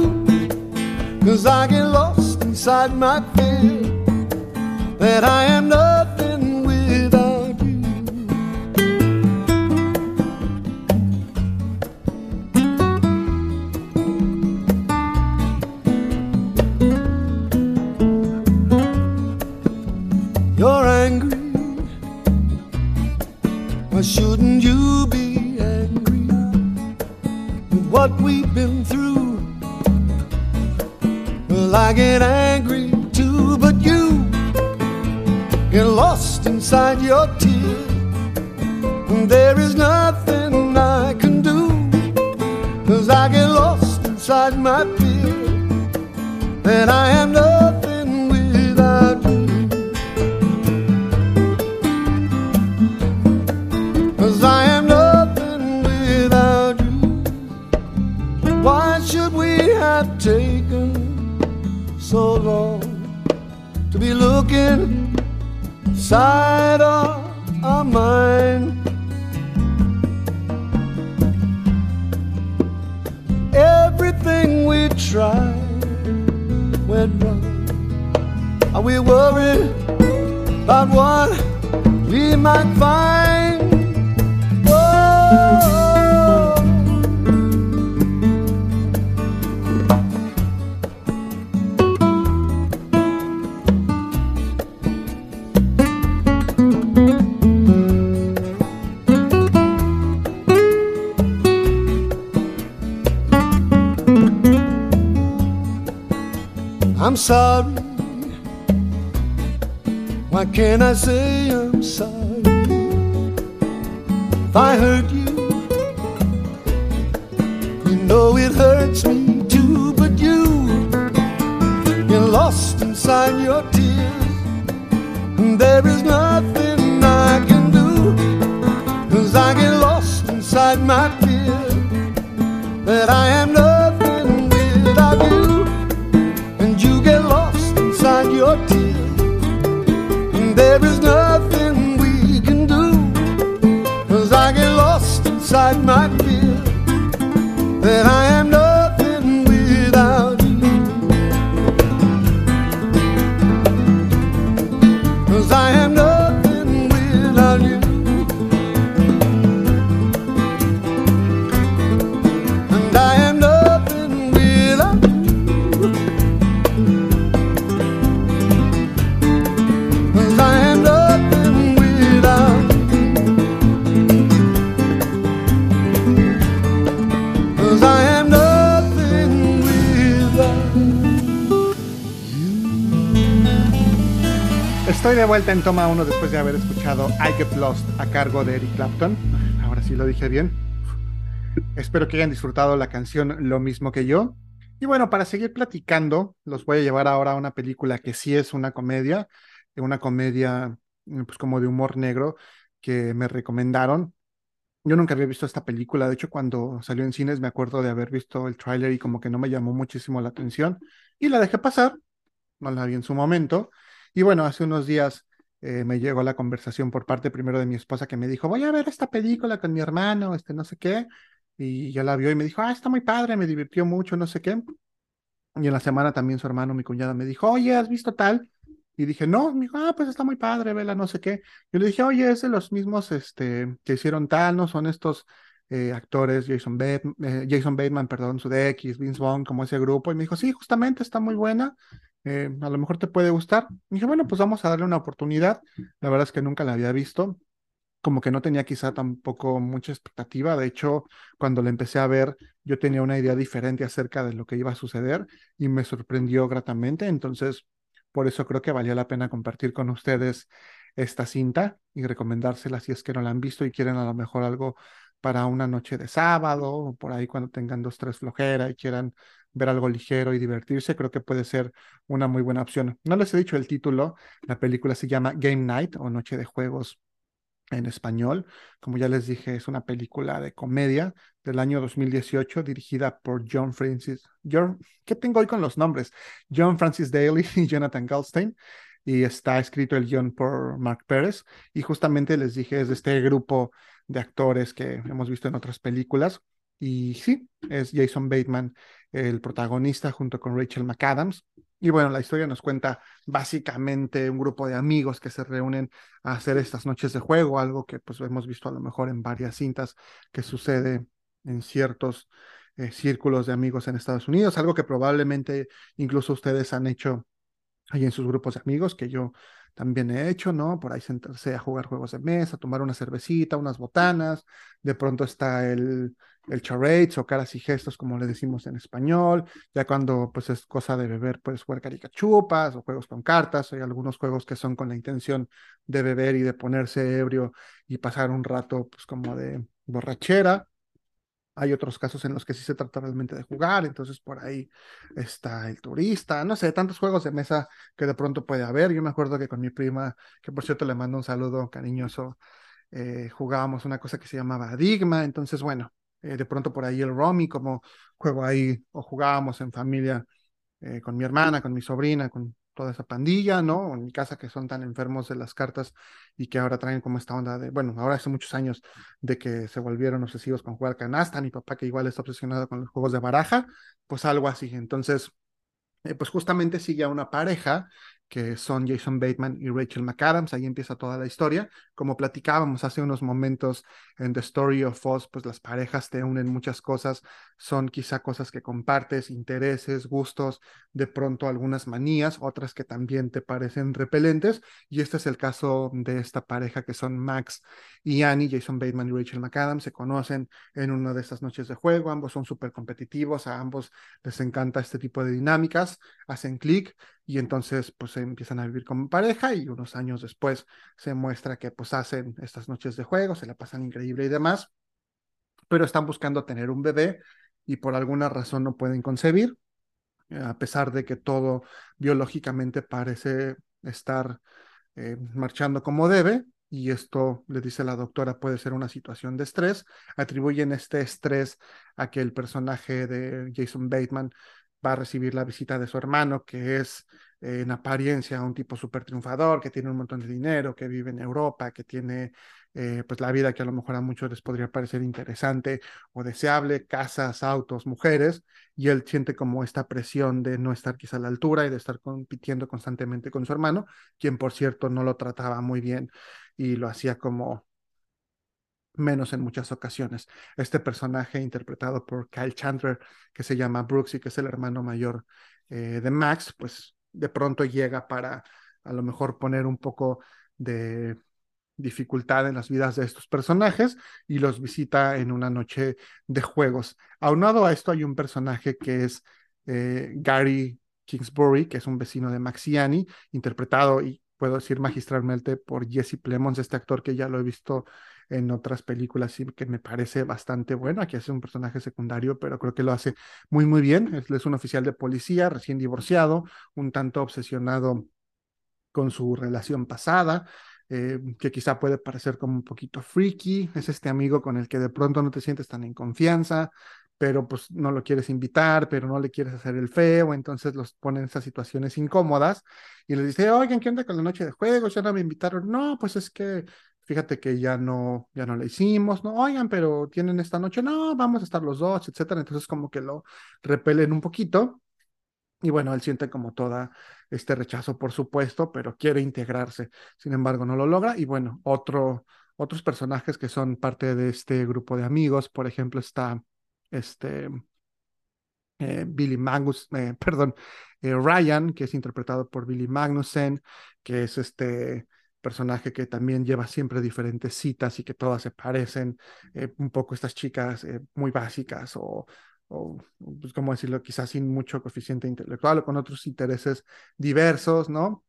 cause I get lost inside my fear that I am nothing inside your tears. And there is nothing I can do, cause I get lost inside my fear that I am nothing without you. Cause I am nothing without you. Why should we have taken so long to be looking inside worried about what we might find. Oh. I'm sorry can't I say I'm sorry? If I hurt you, you know it hurts me too, but you, you're lost inside your tears. And there is nothing I can do, cause I get lost inside my fear that I am nothing inside my fear. That I am vuelta en toma 1 después de haber escuchado I Get Lost a cargo de Eric Clapton. Ahora sí lo dije bien. Espero que hayan disfrutado la canción lo mismo que yo. Y bueno, para seguir platicando, los voy a llevar ahora a una película que sí es una comedia, una comedia mm, pues como de humor negro que me recomendaron. Yo nunca había visto esta película, de hecho cuando salió en cines me acuerdo de haber visto el tráiler y como que no me llamó muchísimo la atención y la dejé pasar, no la vi en su momento. Y bueno, hace unos días eh, me llegó la conversación por parte primero de mi esposa que me dijo, voy a ver esta película con mi hermano, este no sé qué. Y ya la vio y me dijo, ah, está muy padre, me divirtió mucho, no sé qué. Y en la semana también su hermano, mi cuñada, me dijo, oye, ¿has visto tal? Y dije, no, me dijo, ah, pues está muy padre, vela, no sé qué. Yo le dije, oye, es de los mismos este, que hicieron tal, ¿no? Son estos eh, actores, Jason, Bat- eh, Jason Bateman, perdón, Sudeikis, Vince Vaughn, como ese grupo. Y me dijo, sí, justamente está muy buena, eh, a lo mejor te puede gustar. Y dije, bueno, pues vamos a darle una oportunidad. La verdad es que nunca la había visto como que no tenía quizá tampoco mucha expectativa. De hecho, cuando la empecé a ver, yo tenía una idea diferente acerca de lo que iba a suceder y me sorprendió gratamente. Entonces, por eso creo que valía la pena compartir con ustedes esta cinta y recomendársela si es que no la han visto y quieren a lo mejor algo para una noche de sábado o por ahí cuando tengan dos, tres flojera y quieran ver algo ligero y divertirse, creo que puede ser una muy buena opción. No les he dicho el título, la película se llama Game Night o Noche de Juegos en español. Como ya les dije, es una película de comedia del año 2018 dirigida por John Francis. John, ¿Qué tengo hoy con los nombres? John Francis Daly y Jonathan Goldstein. Y está escrito el guion por Mark Pérez. Y justamente les dije, es de este grupo de actores que hemos visto en otras películas. Y sí, es Jason Bateman el protagonista junto con Rachel McAdams. Y bueno, la historia nos cuenta básicamente un grupo de amigos que se reúnen a hacer estas noches de juego, algo que pues hemos visto a lo mejor en varias cintas que sucede en ciertos eh, círculos de amigos en Estados Unidos, algo que probablemente incluso ustedes han hecho ahí en sus grupos de amigos, que yo también he hecho, ¿no? Por ahí sentarse a jugar juegos de mesa, tomar una cervecita, unas botanas, de pronto está el, el charades o caras y gestos, como le decimos en español, ya cuando pues es cosa de beber, puedes jugar caricachupas o juegos con cartas, hay algunos juegos que son con la intención de beber y de ponerse ebrio y pasar un rato pues como de borrachera, hay otros casos en los que sí se trata realmente de jugar, entonces por ahí está el turista, no sé, tantos juegos de mesa que de pronto puede haber. Yo me acuerdo que con mi prima, que por cierto le mando un saludo cariñoso, eh, jugábamos una cosa que se llamaba Digma, entonces bueno, eh, de pronto por ahí el Romy, como juego ahí, o jugábamos en familia eh, con mi hermana, con mi sobrina, con toda esa pandilla, ¿no? En mi casa que son tan enfermos de las cartas y que ahora traen como esta onda de, bueno, ahora hace muchos años de que se volvieron obsesivos con jugar canasta, mi papá que igual está obsesionado con los juegos de baraja, pues algo así. Entonces, eh, pues justamente sigue a una pareja que son Jason Bateman y Rachel McAdams. Ahí empieza toda la historia. Como platicábamos hace unos momentos en The Story of Us, pues las parejas te unen muchas cosas, son quizá cosas que compartes, intereses, gustos, de pronto algunas manías, otras que también te parecen repelentes. Y este es el caso de esta pareja que son Max y Annie, Jason Bateman y Rachel McAdams. Se conocen en una de estas noches de juego, ambos son súper competitivos, a ambos les encanta este tipo de dinámicas, hacen clic y entonces pues empiezan a vivir como pareja y unos años después se muestra que pues hacen estas noches de juego, se la pasan increíble y demás, pero están buscando tener un bebé y por alguna razón no pueden concebir, a pesar de que todo biológicamente parece estar eh, marchando como debe, y esto, le dice la doctora, puede ser una situación de estrés. Atribuyen este estrés a que el personaje de Jason Bateman va a recibir la visita de su hermano, que es eh, en apariencia un tipo súper triunfador, que tiene un montón de dinero, que vive en Europa, que tiene eh, pues la vida que a lo mejor a muchos les podría parecer interesante o deseable, casas, autos, mujeres, y él siente como esta presión de no estar quizá a la altura y de estar compitiendo constantemente con su hermano, quien por cierto no lo trataba muy bien y lo hacía como menos en muchas ocasiones. Este personaje interpretado por Kyle Chandler, que se llama Brooks y que es el hermano mayor eh, de Max, pues de pronto llega para a lo mejor poner un poco de dificultad en las vidas de estos personajes y los visita en una noche de juegos. Aunado a esto hay un personaje que es eh, Gary Kingsbury, que es un vecino de Maxiani, interpretado y puedo decir magistralmente por Jesse Plemons, este actor que ya lo he visto en otras películas y que me parece bastante bueno. Aquí hace un personaje secundario, pero creo que lo hace muy, muy bien. Es un oficial de policía, recién divorciado, un tanto obsesionado con su relación pasada, eh, que quizá puede parecer como un poquito freaky. Es este amigo con el que de pronto no te sientes tan en confianza, pero pues no lo quieres invitar, pero no le quieres hacer el feo, entonces los ponen en esas situaciones incómodas y les dice, oigan, ¿qué onda con la noche de juegos? Ya no me invitaron. No, pues es que fíjate que ya no, ya no le hicimos, no, oigan, pero tienen esta noche, no, vamos a estar los dos, etcétera. Entonces como que lo repelen un poquito. Y bueno, él siente como toda este rechazo, por supuesto, pero quiere integrarse. Sin embargo, no lo logra. Y bueno, otro, otros personajes que son parte de este grupo de amigos, por ejemplo, está este eh, Billy Magnus, eh, perdón, eh, Ryan, que es interpretado por Billy Magnussen, que es este personaje que también lleva siempre diferentes citas y que todas se parecen, un poco estas chicas muy básicas o, o, pues, ¿cómo decirlo? Quizás sin mucho coeficiente intelectual o con otros intereses diversos, ¿no?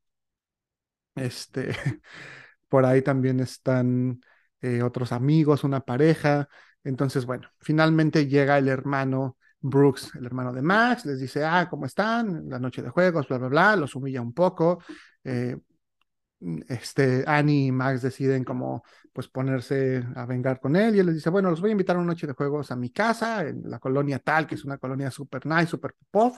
Este, por ahí también están otros amigos, una pareja, entonces, bueno, finalmente llega el hermano Brooks, el hermano de Max, les dice, ah, ¿cómo están? La noche de juegos, bla, bla, bla, los humilla un poco. Eh, este, Annie y Max deciden como pues ponerse a vengar con él y él les dice, bueno, los voy a invitar a una noche de juegos a mi casa, en la colonia tal, que es una colonia super nice, super pop,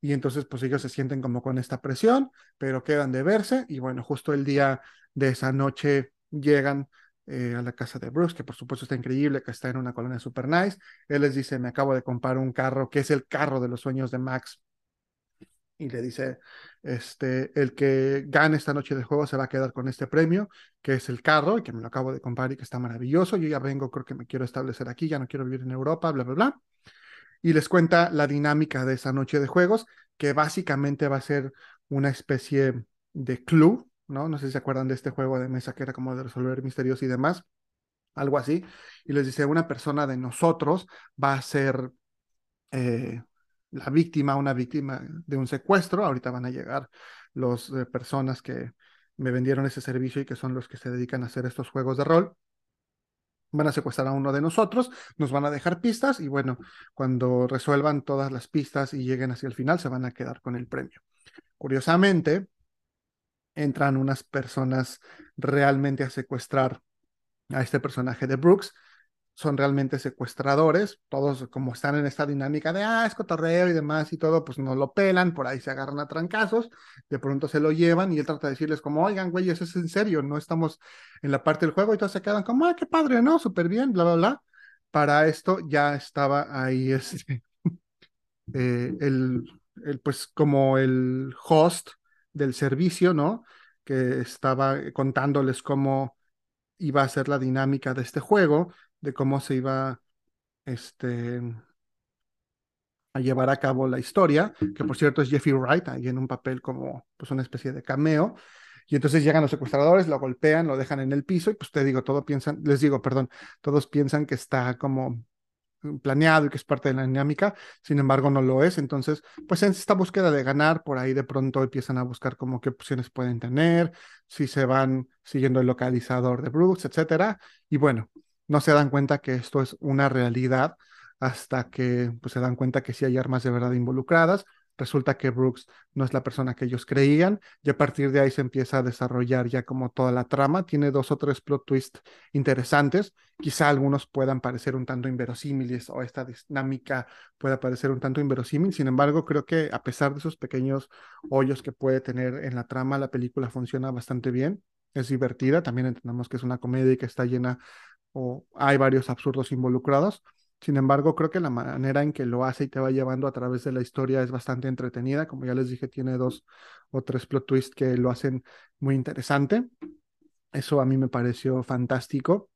y entonces pues ellos se sienten como con esta presión, pero quedan de verse y bueno, justo el día de esa noche llegan eh, a la casa de Bruce, que por supuesto está increíble, que está en una colonia super nice. Él les dice, me acabo de comprar un carro que es el carro de los sueños de Max. Y le dice, este, el que gane esta noche de juego se va a quedar con este premio, que es el carro, y que me lo acabo de comprar y que está maravilloso. Yo ya vengo, creo que me quiero establecer aquí, ya no quiero vivir en Europa, bla, bla, bla. Y les cuenta la dinámica de esa noche de juegos, que básicamente va a ser una especie de club, ¿no? No sé si se acuerdan de este juego de mesa que era como de resolver misterios y demás, algo así. Y les dice, una persona de nosotros va a ser eh, la víctima, una víctima de un secuestro. Ahorita van a llegar las eh, personas que me vendieron ese servicio y que son los que se dedican a hacer estos juegos de rol. Van a secuestrar a uno de nosotros, nos van a dejar pistas y bueno, cuando resuelvan todas las pistas y lleguen hacia el final, se van a quedar con el premio. Curiosamente, entran unas personas realmente a secuestrar a este personaje de Brooks. Son realmente secuestradores, todos como están en esta dinámica de, ah, es cotorreo y demás y todo, pues no lo pelan, por ahí se agarran a trancazos, de pronto se lo llevan y él trata de decirles como, oigan, güey, eso es en serio, no estamos en la parte del juego y todos se quedan como, ah, qué padre, ¿no? Súper bien, bla, bla, bla. Para esto ya estaba ahí este, eh, el, el, pues como el host del servicio, ¿no? Que estaba contándoles cómo iba a ser la dinámica de este juego, de cómo se iba este, a llevar a cabo la historia, que por cierto es Jeffrey Wright, ahí en un papel como pues una especie de cameo. Y entonces llegan los secuestradores, lo golpean, lo dejan en el piso y pues te digo, todo piensan, les digo, perdón, todos piensan que está como planeado y que es parte de la dinámica, sin embargo no lo es. Entonces, pues en esta búsqueda de ganar, por ahí de pronto empiezan a buscar como qué opciones pueden tener, si se van siguiendo el localizador de Brooks, etcétera. Y bueno, no se dan cuenta que esto es una realidad hasta que pues, se dan cuenta que sí hay armas de verdad involucradas, resulta que Brooks no es la persona que ellos creían y a partir de ahí se empieza a desarrollar ya como toda la trama. Tiene dos o tres plot twists interesantes. Quizá algunos puedan parecer un tanto inverosímiles o esta dinámica pueda parecer un tanto inverosímil. Sin embargo, creo que a pesar de esos pequeños hoyos que puede tener en la trama, la película funciona bastante bien. Es divertida. También entendemos que es una comedia y que está llena o hay varios absurdos involucrados sin embargo, creo que la manera en que lo hace y te va llevando a través de la historia es bastante entretenida. Como ya les dije, tiene dos o tres plot twists que lo hacen muy interesante. Eso a mí me pareció fantástico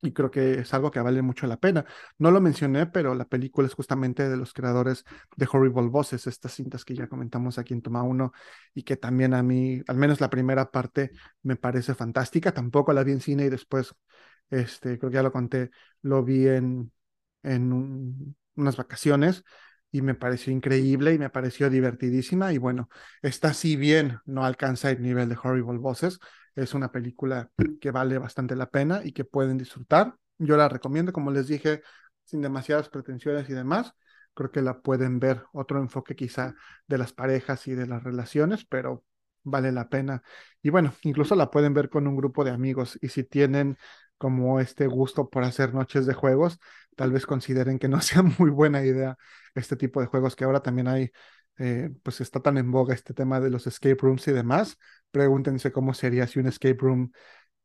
y creo que es algo que vale mucho la pena. No lo mencioné, pero la película es justamente de los creadores de Horrible Bosses, estas cintas que ya comentamos aquí en Toma 1 y que también a mí, al menos la primera parte, me parece fantástica. Tampoco la vi en cine y después, este, creo que ya lo conté, lo vi en, en unas vacaciones y me pareció increíble y me pareció divertidísima y bueno, está si bien no alcanza el nivel de Horrible Bosses, es una película que vale bastante la pena y que pueden disfrutar. Yo la recomiendo, como les dije, sin demasiadas pretensiones y demás. Creo que la pueden ver otro enfoque quizá de las parejas y de las relaciones, pero vale la pena. Y bueno, incluso la pueden ver con un grupo de amigos y si tienen como este gusto por hacer noches de juegos, tal vez consideren que no sea muy buena idea este tipo de juegos que ahora también hay, eh, pues está tan en boga este tema de los escape rooms y demás. Pregúntense cómo sería si un escape room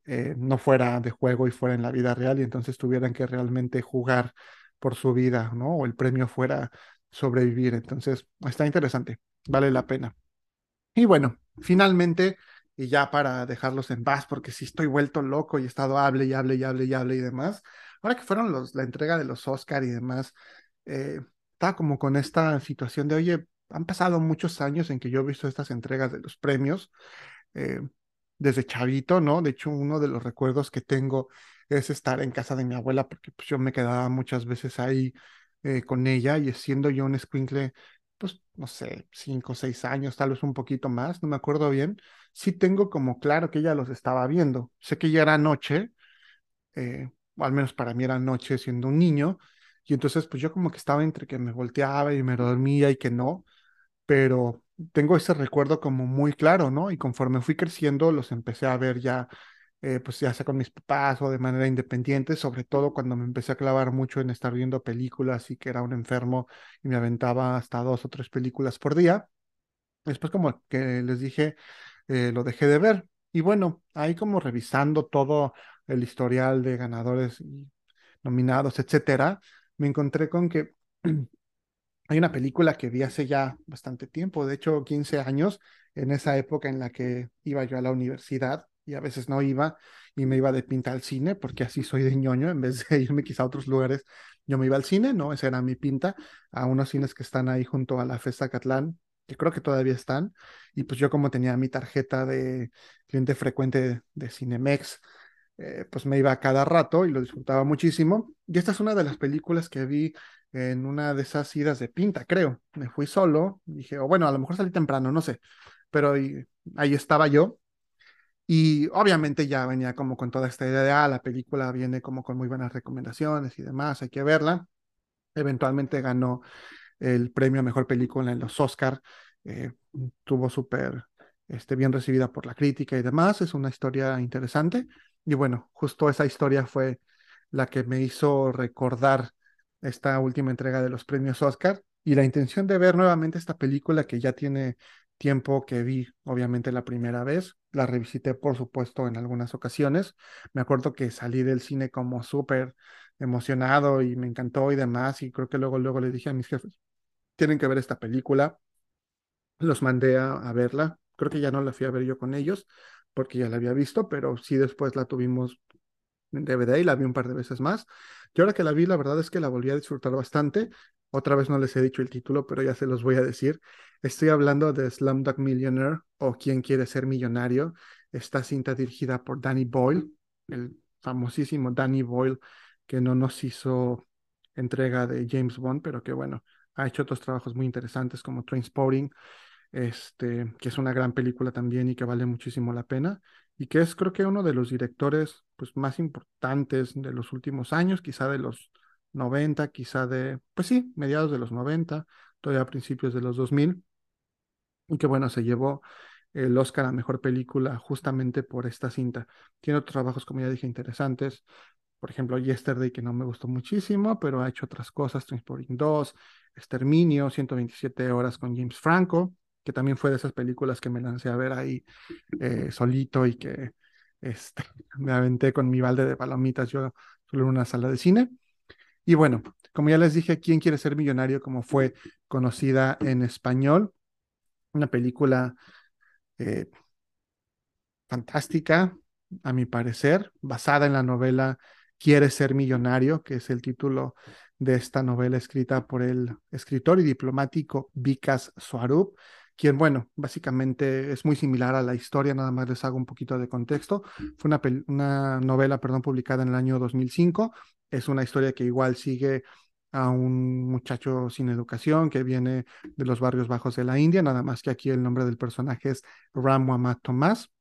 eh, no fuera de juego y fuera en la vida real y entonces tuvieran que realmente jugar por su vida, ¿no? O el premio fuera sobrevivir. Entonces, está interesante, vale la pena. Y bueno, finalmente y ya para dejarlos en paz, porque si estoy vuelto loco y he estado hable y hable y hable y hable y demás. Ahora que fueron los, la entrega de los Oscar y demás, eh, estaba como con esta situación de, oye, han pasado muchos años en que yo he visto estas entregas de los premios, eh, desde chavito, ¿no? De hecho, uno de los recuerdos que tengo es estar en casa de mi abuela, porque pues, yo me quedaba muchas veces ahí eh, con ella y siendo yo un squinkle pues, no sé, cinco o seis años, tal vez un poquito más, no me acuerdo bien, sí tengo como claro que ella los estaba viendo. Sé que ya era noche, eh, o al menos para mí era noche siendo un niño, y entonces pues yo como que estaba entre que me volteaba y me dormía y que no, pero tengo ese recuerdo como muy claro, ¿no? Y conforme fui creciendo los empecé a ver ya eh, pues ya sea con mis papás o de manera independiente, sobre todo cuando me empecé a clavar mucho en estar viendo películas y que era un enfermo y me aventaba hasta dos o tres películas por día. Después como que les dije, eh, lo dejé de ver. Y bueno, ahí como revisando todo el historial de ganadores y nominados, etcétera, me encontré con que hay una película que vi hace ya bastante tiempo, de hecho 15 años, en esa época en la que iba yo a la universidad, y a veces no iba y me iba de pinta al cine, porque así soy de ñoño, en vez de irme quizá a otros lugares, yo me iba al cine, ¿no? Esa era mi pinta, a unos cines que están ahí junto a la Festa Catlán, que creo que todavía están, y pues yo como tenía mi tarjeta de cliente frecuente de Cinemex, eh, pues me iba a cada rato y lo disfrutaba muchísimo. Y esta es una de las películas que vi en una de esas idas de pinta, creo. Me fui solo, dije, o bueno, a lo mejor salí temprano, no sé, pero ahí, ahí estaba yo y obviamente ya venía como con toda esta idea de, ah, la película viene como con muy buenas recomendaciones y demás, hay que verla. Eventualmente ganó el premio a Mejor Película en los Oscar, eh, tuvo súper este, bien recibida por la crítica y demás, es una historia interesante. Y bueno, justo esa historia fue la que me hizo recordar esta última entrega de los premios Oscar y la intención de ver nuevamente esta película que ya tiene tiempo que vi, obviamente, la primera vez. La revisité, por supuesto, en algunas ocasiones. Me acuerdo que salí del cine como súper emocionado y me encantó y demás. Y creo que luego, luego le dije a mis jefes, tienen que ver esta película. Los mandé a, verla. creo que ya no la fui a ver yo con ellos porque ya la había visto, pero sí después la tuvimos en DVD y la vi un par de veces más. Y ahora que la vi, la verdad es que la volví a disfrutar bastante. Otra vez no les he dicho el título, pero ya se los voy a decir. Estoy hablando de Slumdog Millionaire o Quién quiere ser millonario. Esta cinta dirigida por Danny Boyle, el famosísimo Danny Boyle, que no nos hizo entrega de James Bond, pero que bueno, ha hecho otros trabajos muy interesantes como Trainspotting, este, que es una gran película también y que vale muchísimo la pena y que es creo que uno de los directores pues más importantes de los últimos años, quizá de los 90, quizá de, pues sí, mediados de los 90, todavía a principios de los 2000 y que bueno, se llevó el Oscar a Mejor Película justamente por esta cinta. Tiene otros trabajos, como ya dije, interesantes. Por ejemplo, Yesterday, que no me gustó muchísimo, pero ha hecho otras cosas, Transporting 2, Exterminio, 127 horas con James Franco, que también fue de esas películas que me lancé a ver ahí eh, solito y que este, me aventé con mi balde de palomitas yo solo en una sala de cine. Y bueno, como ya les dije, ¿Quién quiere ser millonario? Como fue conocida en español, una película eh, fantástica, a mi parecer, basada en la novela Quiere ser millonario, que es el título de esta novela escrita por el escritor y diplomático Vikas Swarup, quien, bueno, básicamente es muy similar a la historia, nada más les hago un poquito de contexto. Fue una, una novela, perdón, publicada en el año 2005. Es una historia que igual sigue a un muchacho sin educación que viene de los barrios bajos de la India, nada más que aquí el nombre del personaje es Ram Muhammad Tomás,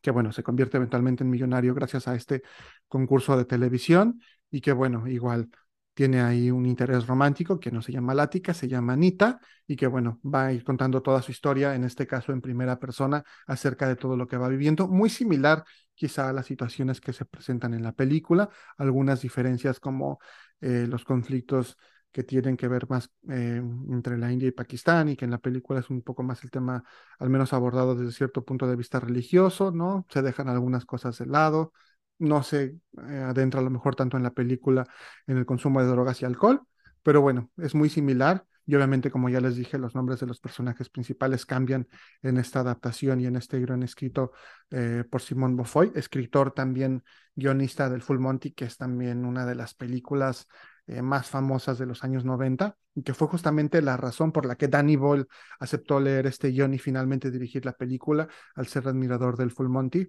que bueno, se convierte eventualmente en millonario gracias a este concurso de televisión y que bueno, igual tiene ahí un interés romántico que no se llama Lática, se llama Anita, y que bueno, va a ir contando toda su historia, en este caso en primera persona, acerca de todo lo que va viviendo, muy similar quizá las situaciones que se presentan en la película, algunas diferencias como eh, los conflictos que tienen que ver más eh, entre la India y Pakistán y que en la película es un poco más el tema, al menos abordado desde cierto punto de vista religioso, ¿no? Se dejan algunas cosas de lado, no se eh, adentra a lo mejor tanto en la película en el consumo de drogas y alcohol, pero bueno, es muy similar y obviamente como ya les dije, los nombres de los personajes principales cambian en esta adaptación y en este guion escrito eh, por Simón Beaufoy, escritor también guionista del Full Monty, que es también una de las películas eh, más famosas de los años 90 y que fue justamente la razón por la que Danny Boyle aceptó leer este guion y finalmente dirigir la película al ser admirador del Full Monty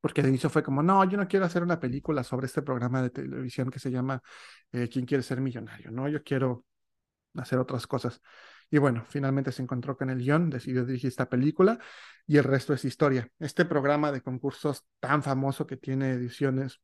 porque al inicio fue como, no, yo no quiero hacer una película sobre este programa de televisión que se llama eh, ¿Quién quiere ser millonario? No, yo quiero hacer otras cosas. Y bueno, finalmente se encontró con el guion, decidió dirigir esta película y el resto es historia. Este programa de concursos tan famoso que tiene ediciones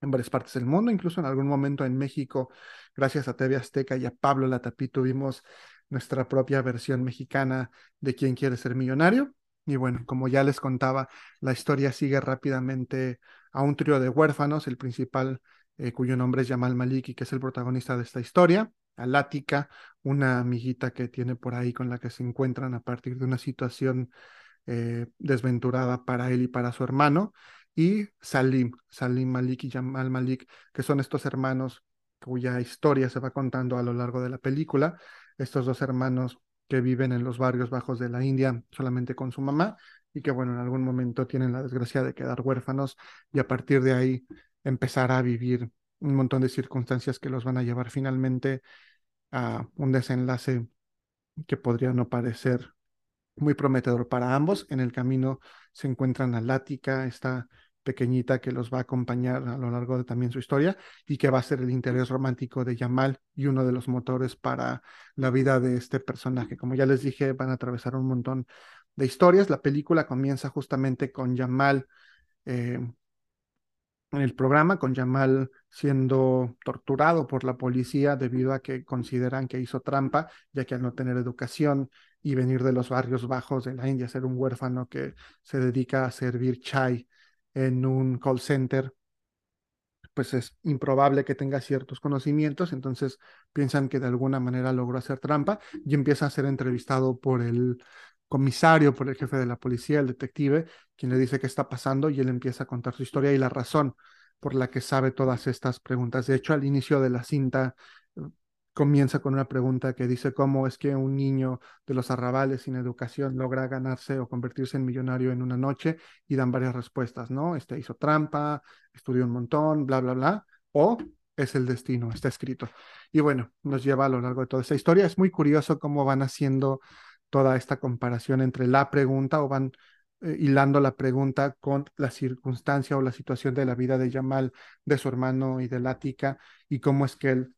en varias partes del mundo, incluso en algún momento en México, gracias a TV Azteca y a Pablo Latapí tuvimos nuestra propia versión mexicana de Quién quiere ser millonario. Y bueno, como ya les contaba, la historia sigue rápidamente a un trío de huérfanos, el principal, eh, cuyo nombre es Yamal Maliki, que es el protagonista de esta historia, a Lática, una amiguita que tiene por ahí con la que se encuentran a partir de una situación eh, desventurada para él y para su hermano, y Salim, Salim Malik y Yamal Malik, que son estos hermanos cuya historia se va contando a lo largo de la película. Estos dos hermanos que viven en los barrios bajos de la India solamente con su mamá y que, bueno, en algún momento tienen la desgracia de quedar huérfanos y a partir de ahí empezar a vivir un montón de circunstancias que los van a llevar finalmente a un desenlace que podría no parecer muy prometedor para ambos. En el camino se encuentran a Lática, esta pequeñita que los va a acompañar a lo largo de también su historia y que va a ser el interés romántico de Yamal y uno de los motores para la vida de este personaje. Como ya les dije, van a atravesar un montón de historias. La película comienza justamente con Yamal eh, en el programa, con Yamal siendo torturado por la policía debido a que consideran que hizo trampa, ya que al no tener educación y venir de los barrios bajos de la India, ser un huérfano que se dedica a servir chai en un call center, pues es improbable que tenga ciertos conocimientos, entonces piensan que de alguna manera logró hacer trampa y empieza a ser entrevistado por el comisario, por el jefe de la policía, el detective, quien le dice qué está pasando y él empieza a contar su historia y la razón por la que sabe todas estas preguntas. De hecho, al inicio de la cinta comienza con una pregunta que dice cómo es que un niño de los arrabales sin educación logra ganarse o convertirse en millonario en una noche y dan varias respuestas, ¿no? Este hizo trampa, estudió un montón, bla, bla, bla, o es el destino, está escrito. Y bueno, nos lleva a lo largo de toda esta historia. Es muy curioso cómo van haciendo toda esta comparación entre la pregunta o van eh, hilando la pregunta con la circunstancia o la situación de la vida de Yamal, de su hermano y de Lática, y cómo es que él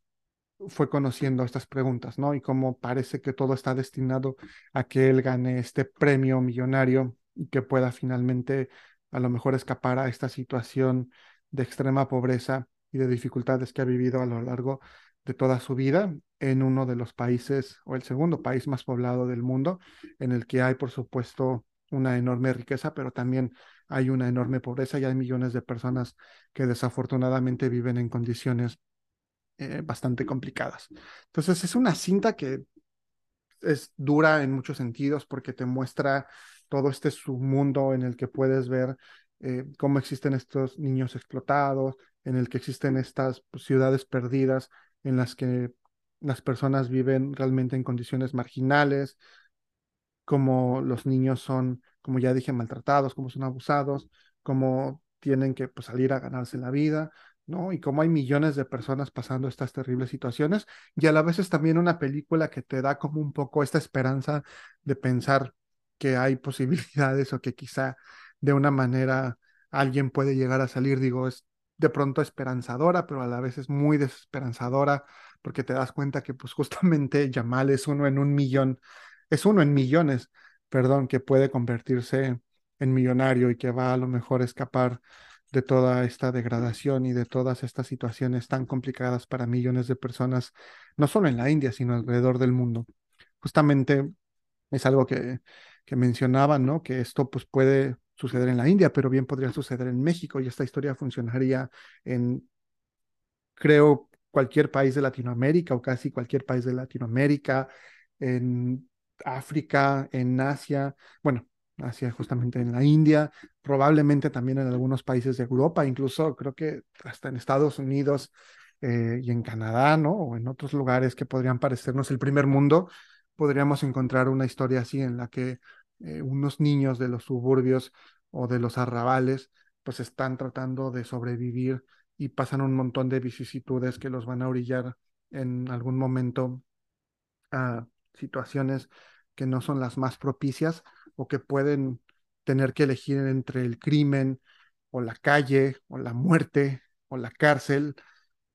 fue conociendo estas preguntas, ¿no? Y cómo parece que todo está destinado a que él gane este premio millonario y que pueda finalmente a lo mejor escapar a esta situación de extrema pobreza y de dificultades que ha vivido a lo largo de toda su vida en uno de los países o el segundo país más poblado del mundo, en el que hay, por supuesto, una enorme riqueza, pero también hay una enorme pobreza y hay millones de personas que desafortunadamente viven en condiciones eh, bastante complicadas. Entonces es una cinta que es dura en muchos sentidos porque te muestra todo este submundo en el que puedes ver eh, cómo existen estos niños explotados, en el que existen estas pues, ciudades perdidas en las que las personas viven realmente en condiciones marginales, como los niños son, como ya dije, maltratados, como son abusados, como tienen que pues, salir a ganarse la vida, ¿no? Y como hay millones de personas pasando estas terribles situaciones, y a la vez es también una película que te da como un poco esta esperanza de pensar que hay posibilidades o que quizá de una manera alguien puede llegar a salir, digo, es de pronto esperanzadora, pero a la vez es muy desesperanzadora, porque te das cuenta que pues justamente Yamal es uno en un millón, es uno en millones, perdón, que puede convertirse en millonario y que va a lo mejor escapar de toda esta degradación y de todas estas situaciones tan complicadas para millones de personas, no solo en la India, sino alrededor del mundo. Justamente es algo que, que mencionaban, ¿no? Que esto pues puede suceder en la India, pero bien podría suceder en México y esta historia funcionaría en, creo, cualquier país de Latinoamérica o casi cualquier país de Latinoamérica, en África, en Asia, bueno, Asia justamente en la India, probablemente también en algunos países de Europa, incluso creo que hasta en Estados Unidos eh, y en Canadá, ¿no? O en otros lugares que podrían parecernos el primer mundo, podríamos encontrar una historia así en la que eh, unos niños de los suburbios o de los arrabales, pues están tratando de sobrevivir y pasan un montón de vicisitudes que los van a orillar en algún momento a situaciones que no son las más propicias o que pueden tener que elegir entre el crimen o la calle o la muerte o la cárcel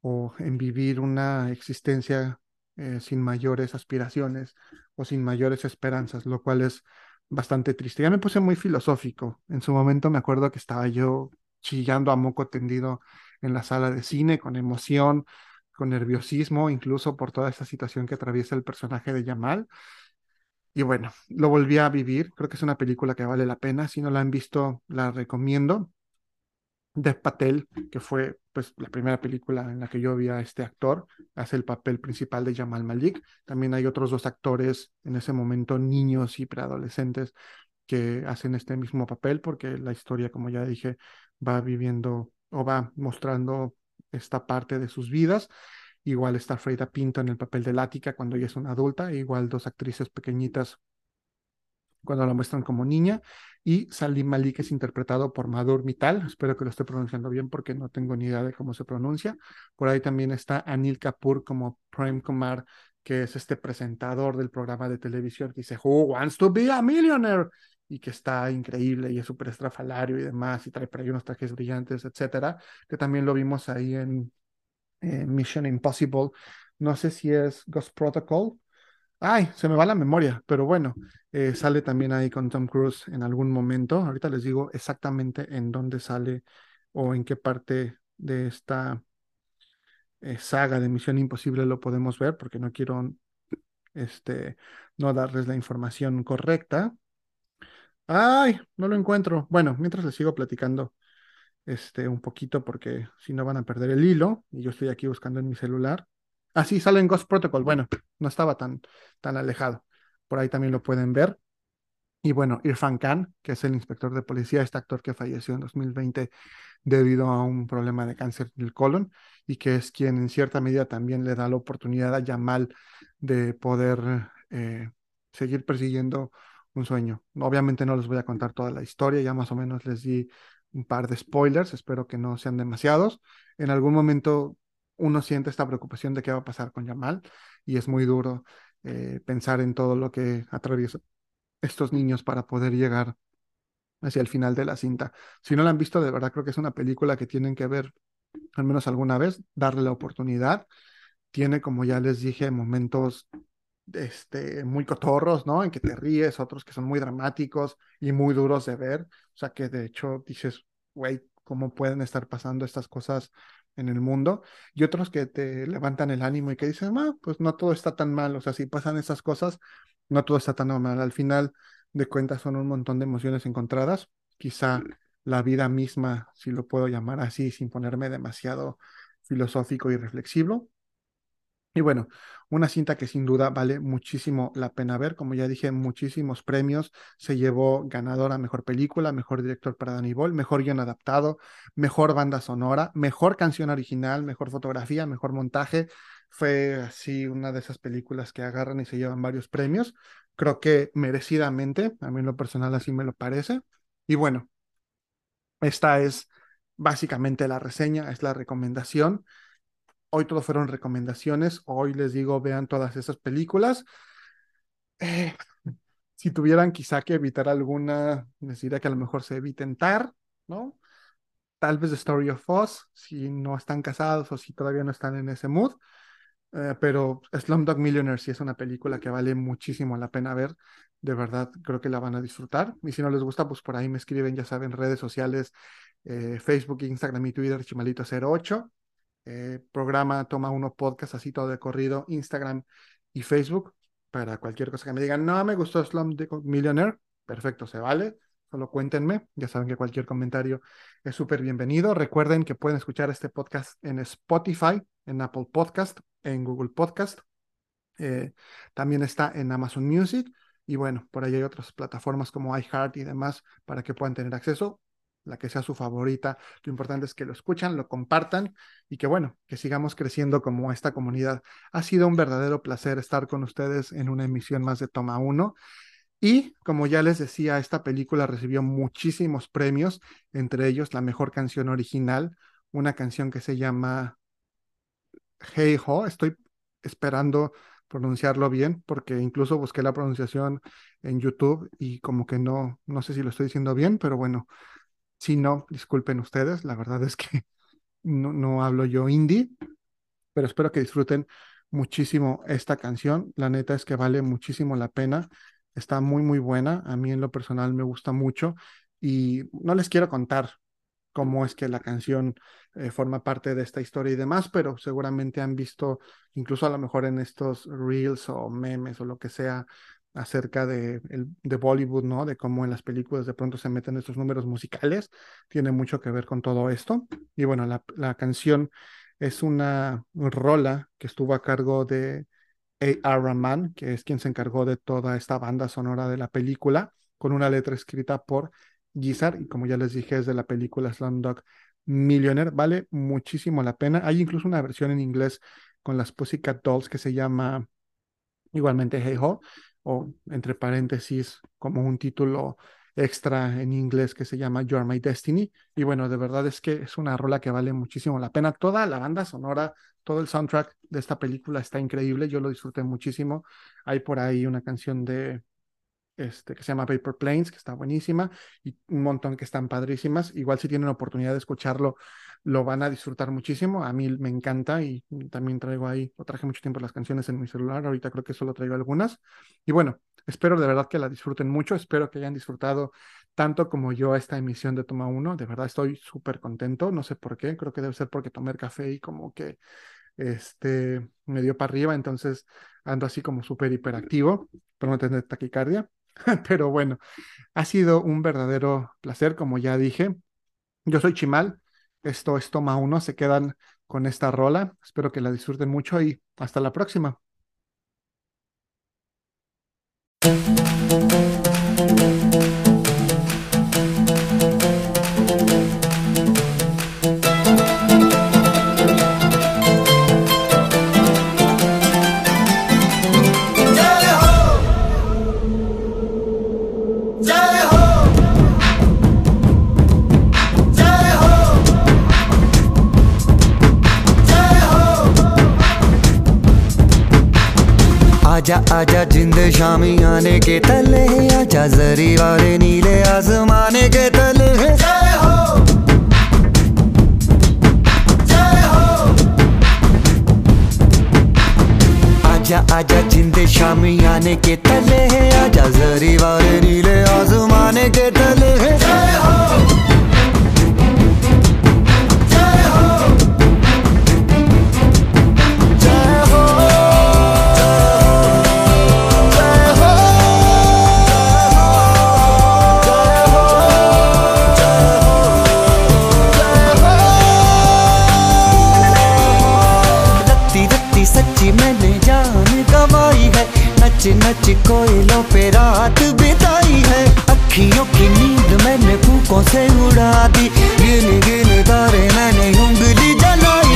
o en vivir una existencia eh, sin mayores aspiraciones o sin mayores esperanzas, lo cual es bastante triste. Ya me puse muy filosófico. En su momento me acuerdo que estaba yo chillando a moco tendido en la sala de cine con emoción, con nerviosismo, incluso por toda esta situación que atraviesa el personaje de Yamal. Y bueno, lo volví a vivir. Creo que es una película que vale la pena. Si no la han visto, la recomiendo. Dev Patel, que fue pues la primera película en la que yo vi a este actor, hace el papel principal de Jamal Malik. También hay otros dos actores en ese momento, niños y preadolescentes, que hacen este mismo papel, porque la historia, como ya dije, va viviendo o va mostrando esta parte de sus vidas. Igual está Freida Pinto en el papel de Lática cuando ella es una adulta, igual dos actrices pequeñitas cuando la muestran como niña, y Salim Malik es interpretado por Madhur Mittal, espero que lo esté pronunciando bien porque no tengo ni idea de cómo se pronuncia. Por ahí también está Anil Kapoor como Prime Kumar, que es este presentador del programa de televisión que dice, Who wants to be a millionaire? Y que está increíble y es súper estrafalario y demás, y trae por ahí unos trajes brillantes, etcétera, que también lo vimos ahí en Mission Impossible. No sé si es Ghost Protocol, Ay, se me va la memoria, pero bueno, eh, sale también ahí con Tom Cruise en algún momento. Ahorita les digo exactamente en dónde sale o en qué parte de esta eh, saga de Misión Imposible lo podemos ver, porque no quiero este, no darles la información correcta. Ay, no lo encuentro. Bueno, mientras les sigo platicando este, un poquito, porque si no van a perder el hilo, y yo estoy aquí buscando en mi celular. Así sale en Ghost Protocol. Bueno, no estaba tan, tan alejado. Por ahí también lo pueden ver. Y bueno, Irfan Khan, que es el inspector de policía, este actor que falleció en 2020 debido a un problema de cáncer del colon y que es quien en cierta medida también le da la oportunidad a Yamal de poder eh, seguir persiguiendo un sueño. Obviamente no les voy a contar toda la historia, ya más o menos les di un par de spoilers, espero que no sean demasiados. En algún momento uno siente esta preocupación de qué va a pasar con Yamal y es muy duro eh, pensar en todo lo que atraviesa estos niños para poder llegar hacia el final de la cinta. Si no la han visto, de verdad creo que es una película que tienen que ver al menos alguna vez, darle la oportunidad. Tiene, como ya les dije, momentos este, muy cotorros, ¿no? En que te ríes, otros que son muy dramáticos y muy duros de ver. O sea, que de hecho dices, güey, ¿cómo pueden estar pasando estas cosas en el mundo? Y otros que te levantan el ánimo y que dicen, ah, pues no todo está tan mal. O sea, si pasan esas cosas, no todo está tan mal. Al final de cuentas son un montón de emociones encontradas. Quizá la vida misma, si lo puedo llamar así, sin ponerme demasiado filosófico y reflexivo. Y bueno, una cinta que sin duda vale muchísimo la pena ver. Como ya dije, muchísimos premios. Se llevó ganadora Mejor Película, Mejor Director para Danny Boyle, Mejor Guión Adaptado, Mejor Banda Sonora, Mejor Canción Original, Mejor Fotografía, Mejor Montaje. Fue así una de esas películas que agarran y se llevan varios premios. Creo que merecidamente, a mí en lo personal así me lo parece. Y bueno, esta es básicamente la reseña, es la recomendación. Hoy todo fueron recomendaciones. Hoy les digo, vean todas esas películas. Eh, si tuvieran quizá que evitar alguna, les diría que a lo mejor se eviten Tar, ¿no? Tal vez The Story of Us, si no están casados o si todavía no están en ese mood. Eh, pero Slumdog Millionaire sí es una película que vale muchísimo la pena ver. De verdad, creo que la van a disfrutar. Y si no les gusta, pues por ahí me escriben, ya saben, redes sociales, eh, Facebook, Instagram y Twitter, Chimalito08. Eh, programa Toma Uno Podcast, así todo de corrido, Instagram y Facebook, para cualquier cosa que me digan, no me gustó Slumdog Millionaire, perfecto, se vale, solo cuéntenme, ya saben que cualquier comentario es súper bienvenido. Recuerden que pueden escuchar este podcast en Spotify, en Apple Podcast, en Google Podcast, eh, también está en Amazon Music y bueno, por ahí hay otras plataformas como iHeart y demás para que puedan tener acceso la que sea su favorita. Lo importante es que lo escuchan, lo compartan y que bueno, que sigamos creciendo como esta comunidad. Ha sido un verdadero placer estar con ustedes en una emisión más de Toma 1. Y como ya les decía, esta película recibió muchísimos premios, entre ellos la mejor canción original, una canción que se llama Hey Ho. Estoy esperando pronunciarlo bien porque incluso busqué la pronunciación en YouTube y como que no, no sé si lo estoy diciendo bien, pero bueno, si no, disculpen ustedes, la verdad es que no, no hablo yo indie, pero espero que disfruten muchísimo esta canción. La neta es que vale muchísimo la pena. Está muy, muy buena. A mí en lo personal me gusta mucho y no les quiero contar cómo es que la canción eh, forma parte de esta historia y demás, pero seguramente han visto, incluso a lo mejor en estos reels o memes o lo que sea, acerca de, de Bollywood, ¿no? De cómo en las películas de pronto se meten estos números musicales, tiene mucho que ver con todo esto. Y bueno, la, la canción es una rola que estuvo a cargo de A.R. Rahman, que es quien se encargó de toda esta banda sonora de la película, con una letra escrita por Gizar, y como ya les dije, es de la película Slumdog Millionaire, vale muchísimo la pena. Hay incluso una versión en inglés con las Pussycat Dolls que se llama igualmente Hey Ho, o entre paréntesis como un título extra en inglés que se llama You Are My Destiny. Y bueno, de verdad es que es una rola que vale muchísimo la pena. Toda la banda sonora, todo el soundtrack de esta película está increíble. Yo lo disfruté muchísimo. Hay por ahí una canción de este, que se llama Paper Planes, que está buenísima, y un montón que están padrísimas. Igual si tienen oportunidad de escucharlo, lo van a disfrutar muchísimo. A mí me encanta y también traigo ahí, o traje mucho tiempo las canciones en mi celular, ahorita creo que solo traigo algunas. Y bueno, espero de verdad que la disfruten mucho, espero que hayan disfrutado tanto como yo esta emisión de Toma 1. De verdad estoy súper contento, no sé por qué, creo que debe ser porque tomé café y como que este, me dio para arriba, entonces ando así como súper hiperactivo, pero no tener taquicardia. Pero bueno, ha sido un verdadero placer, como ya dije. Yo soy Chimal, esto es Toma 1, se quedan con esta rola. Espero que la disfruten mucho y hasta la próxima. आजा आजा जिंद शामी आने के तले आजा जरी वाले नीले आजमाने के तले आजा आजा जिंद शामी आने के तले आजा जरी वाले नीले आजमाने के तले जय हो। महच कोयलों पे रात बिताई है। अखियों की नींद मैंने फूकों से उड़ा दी। गिन गिन तारे मैंने उंगली जलाई।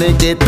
make it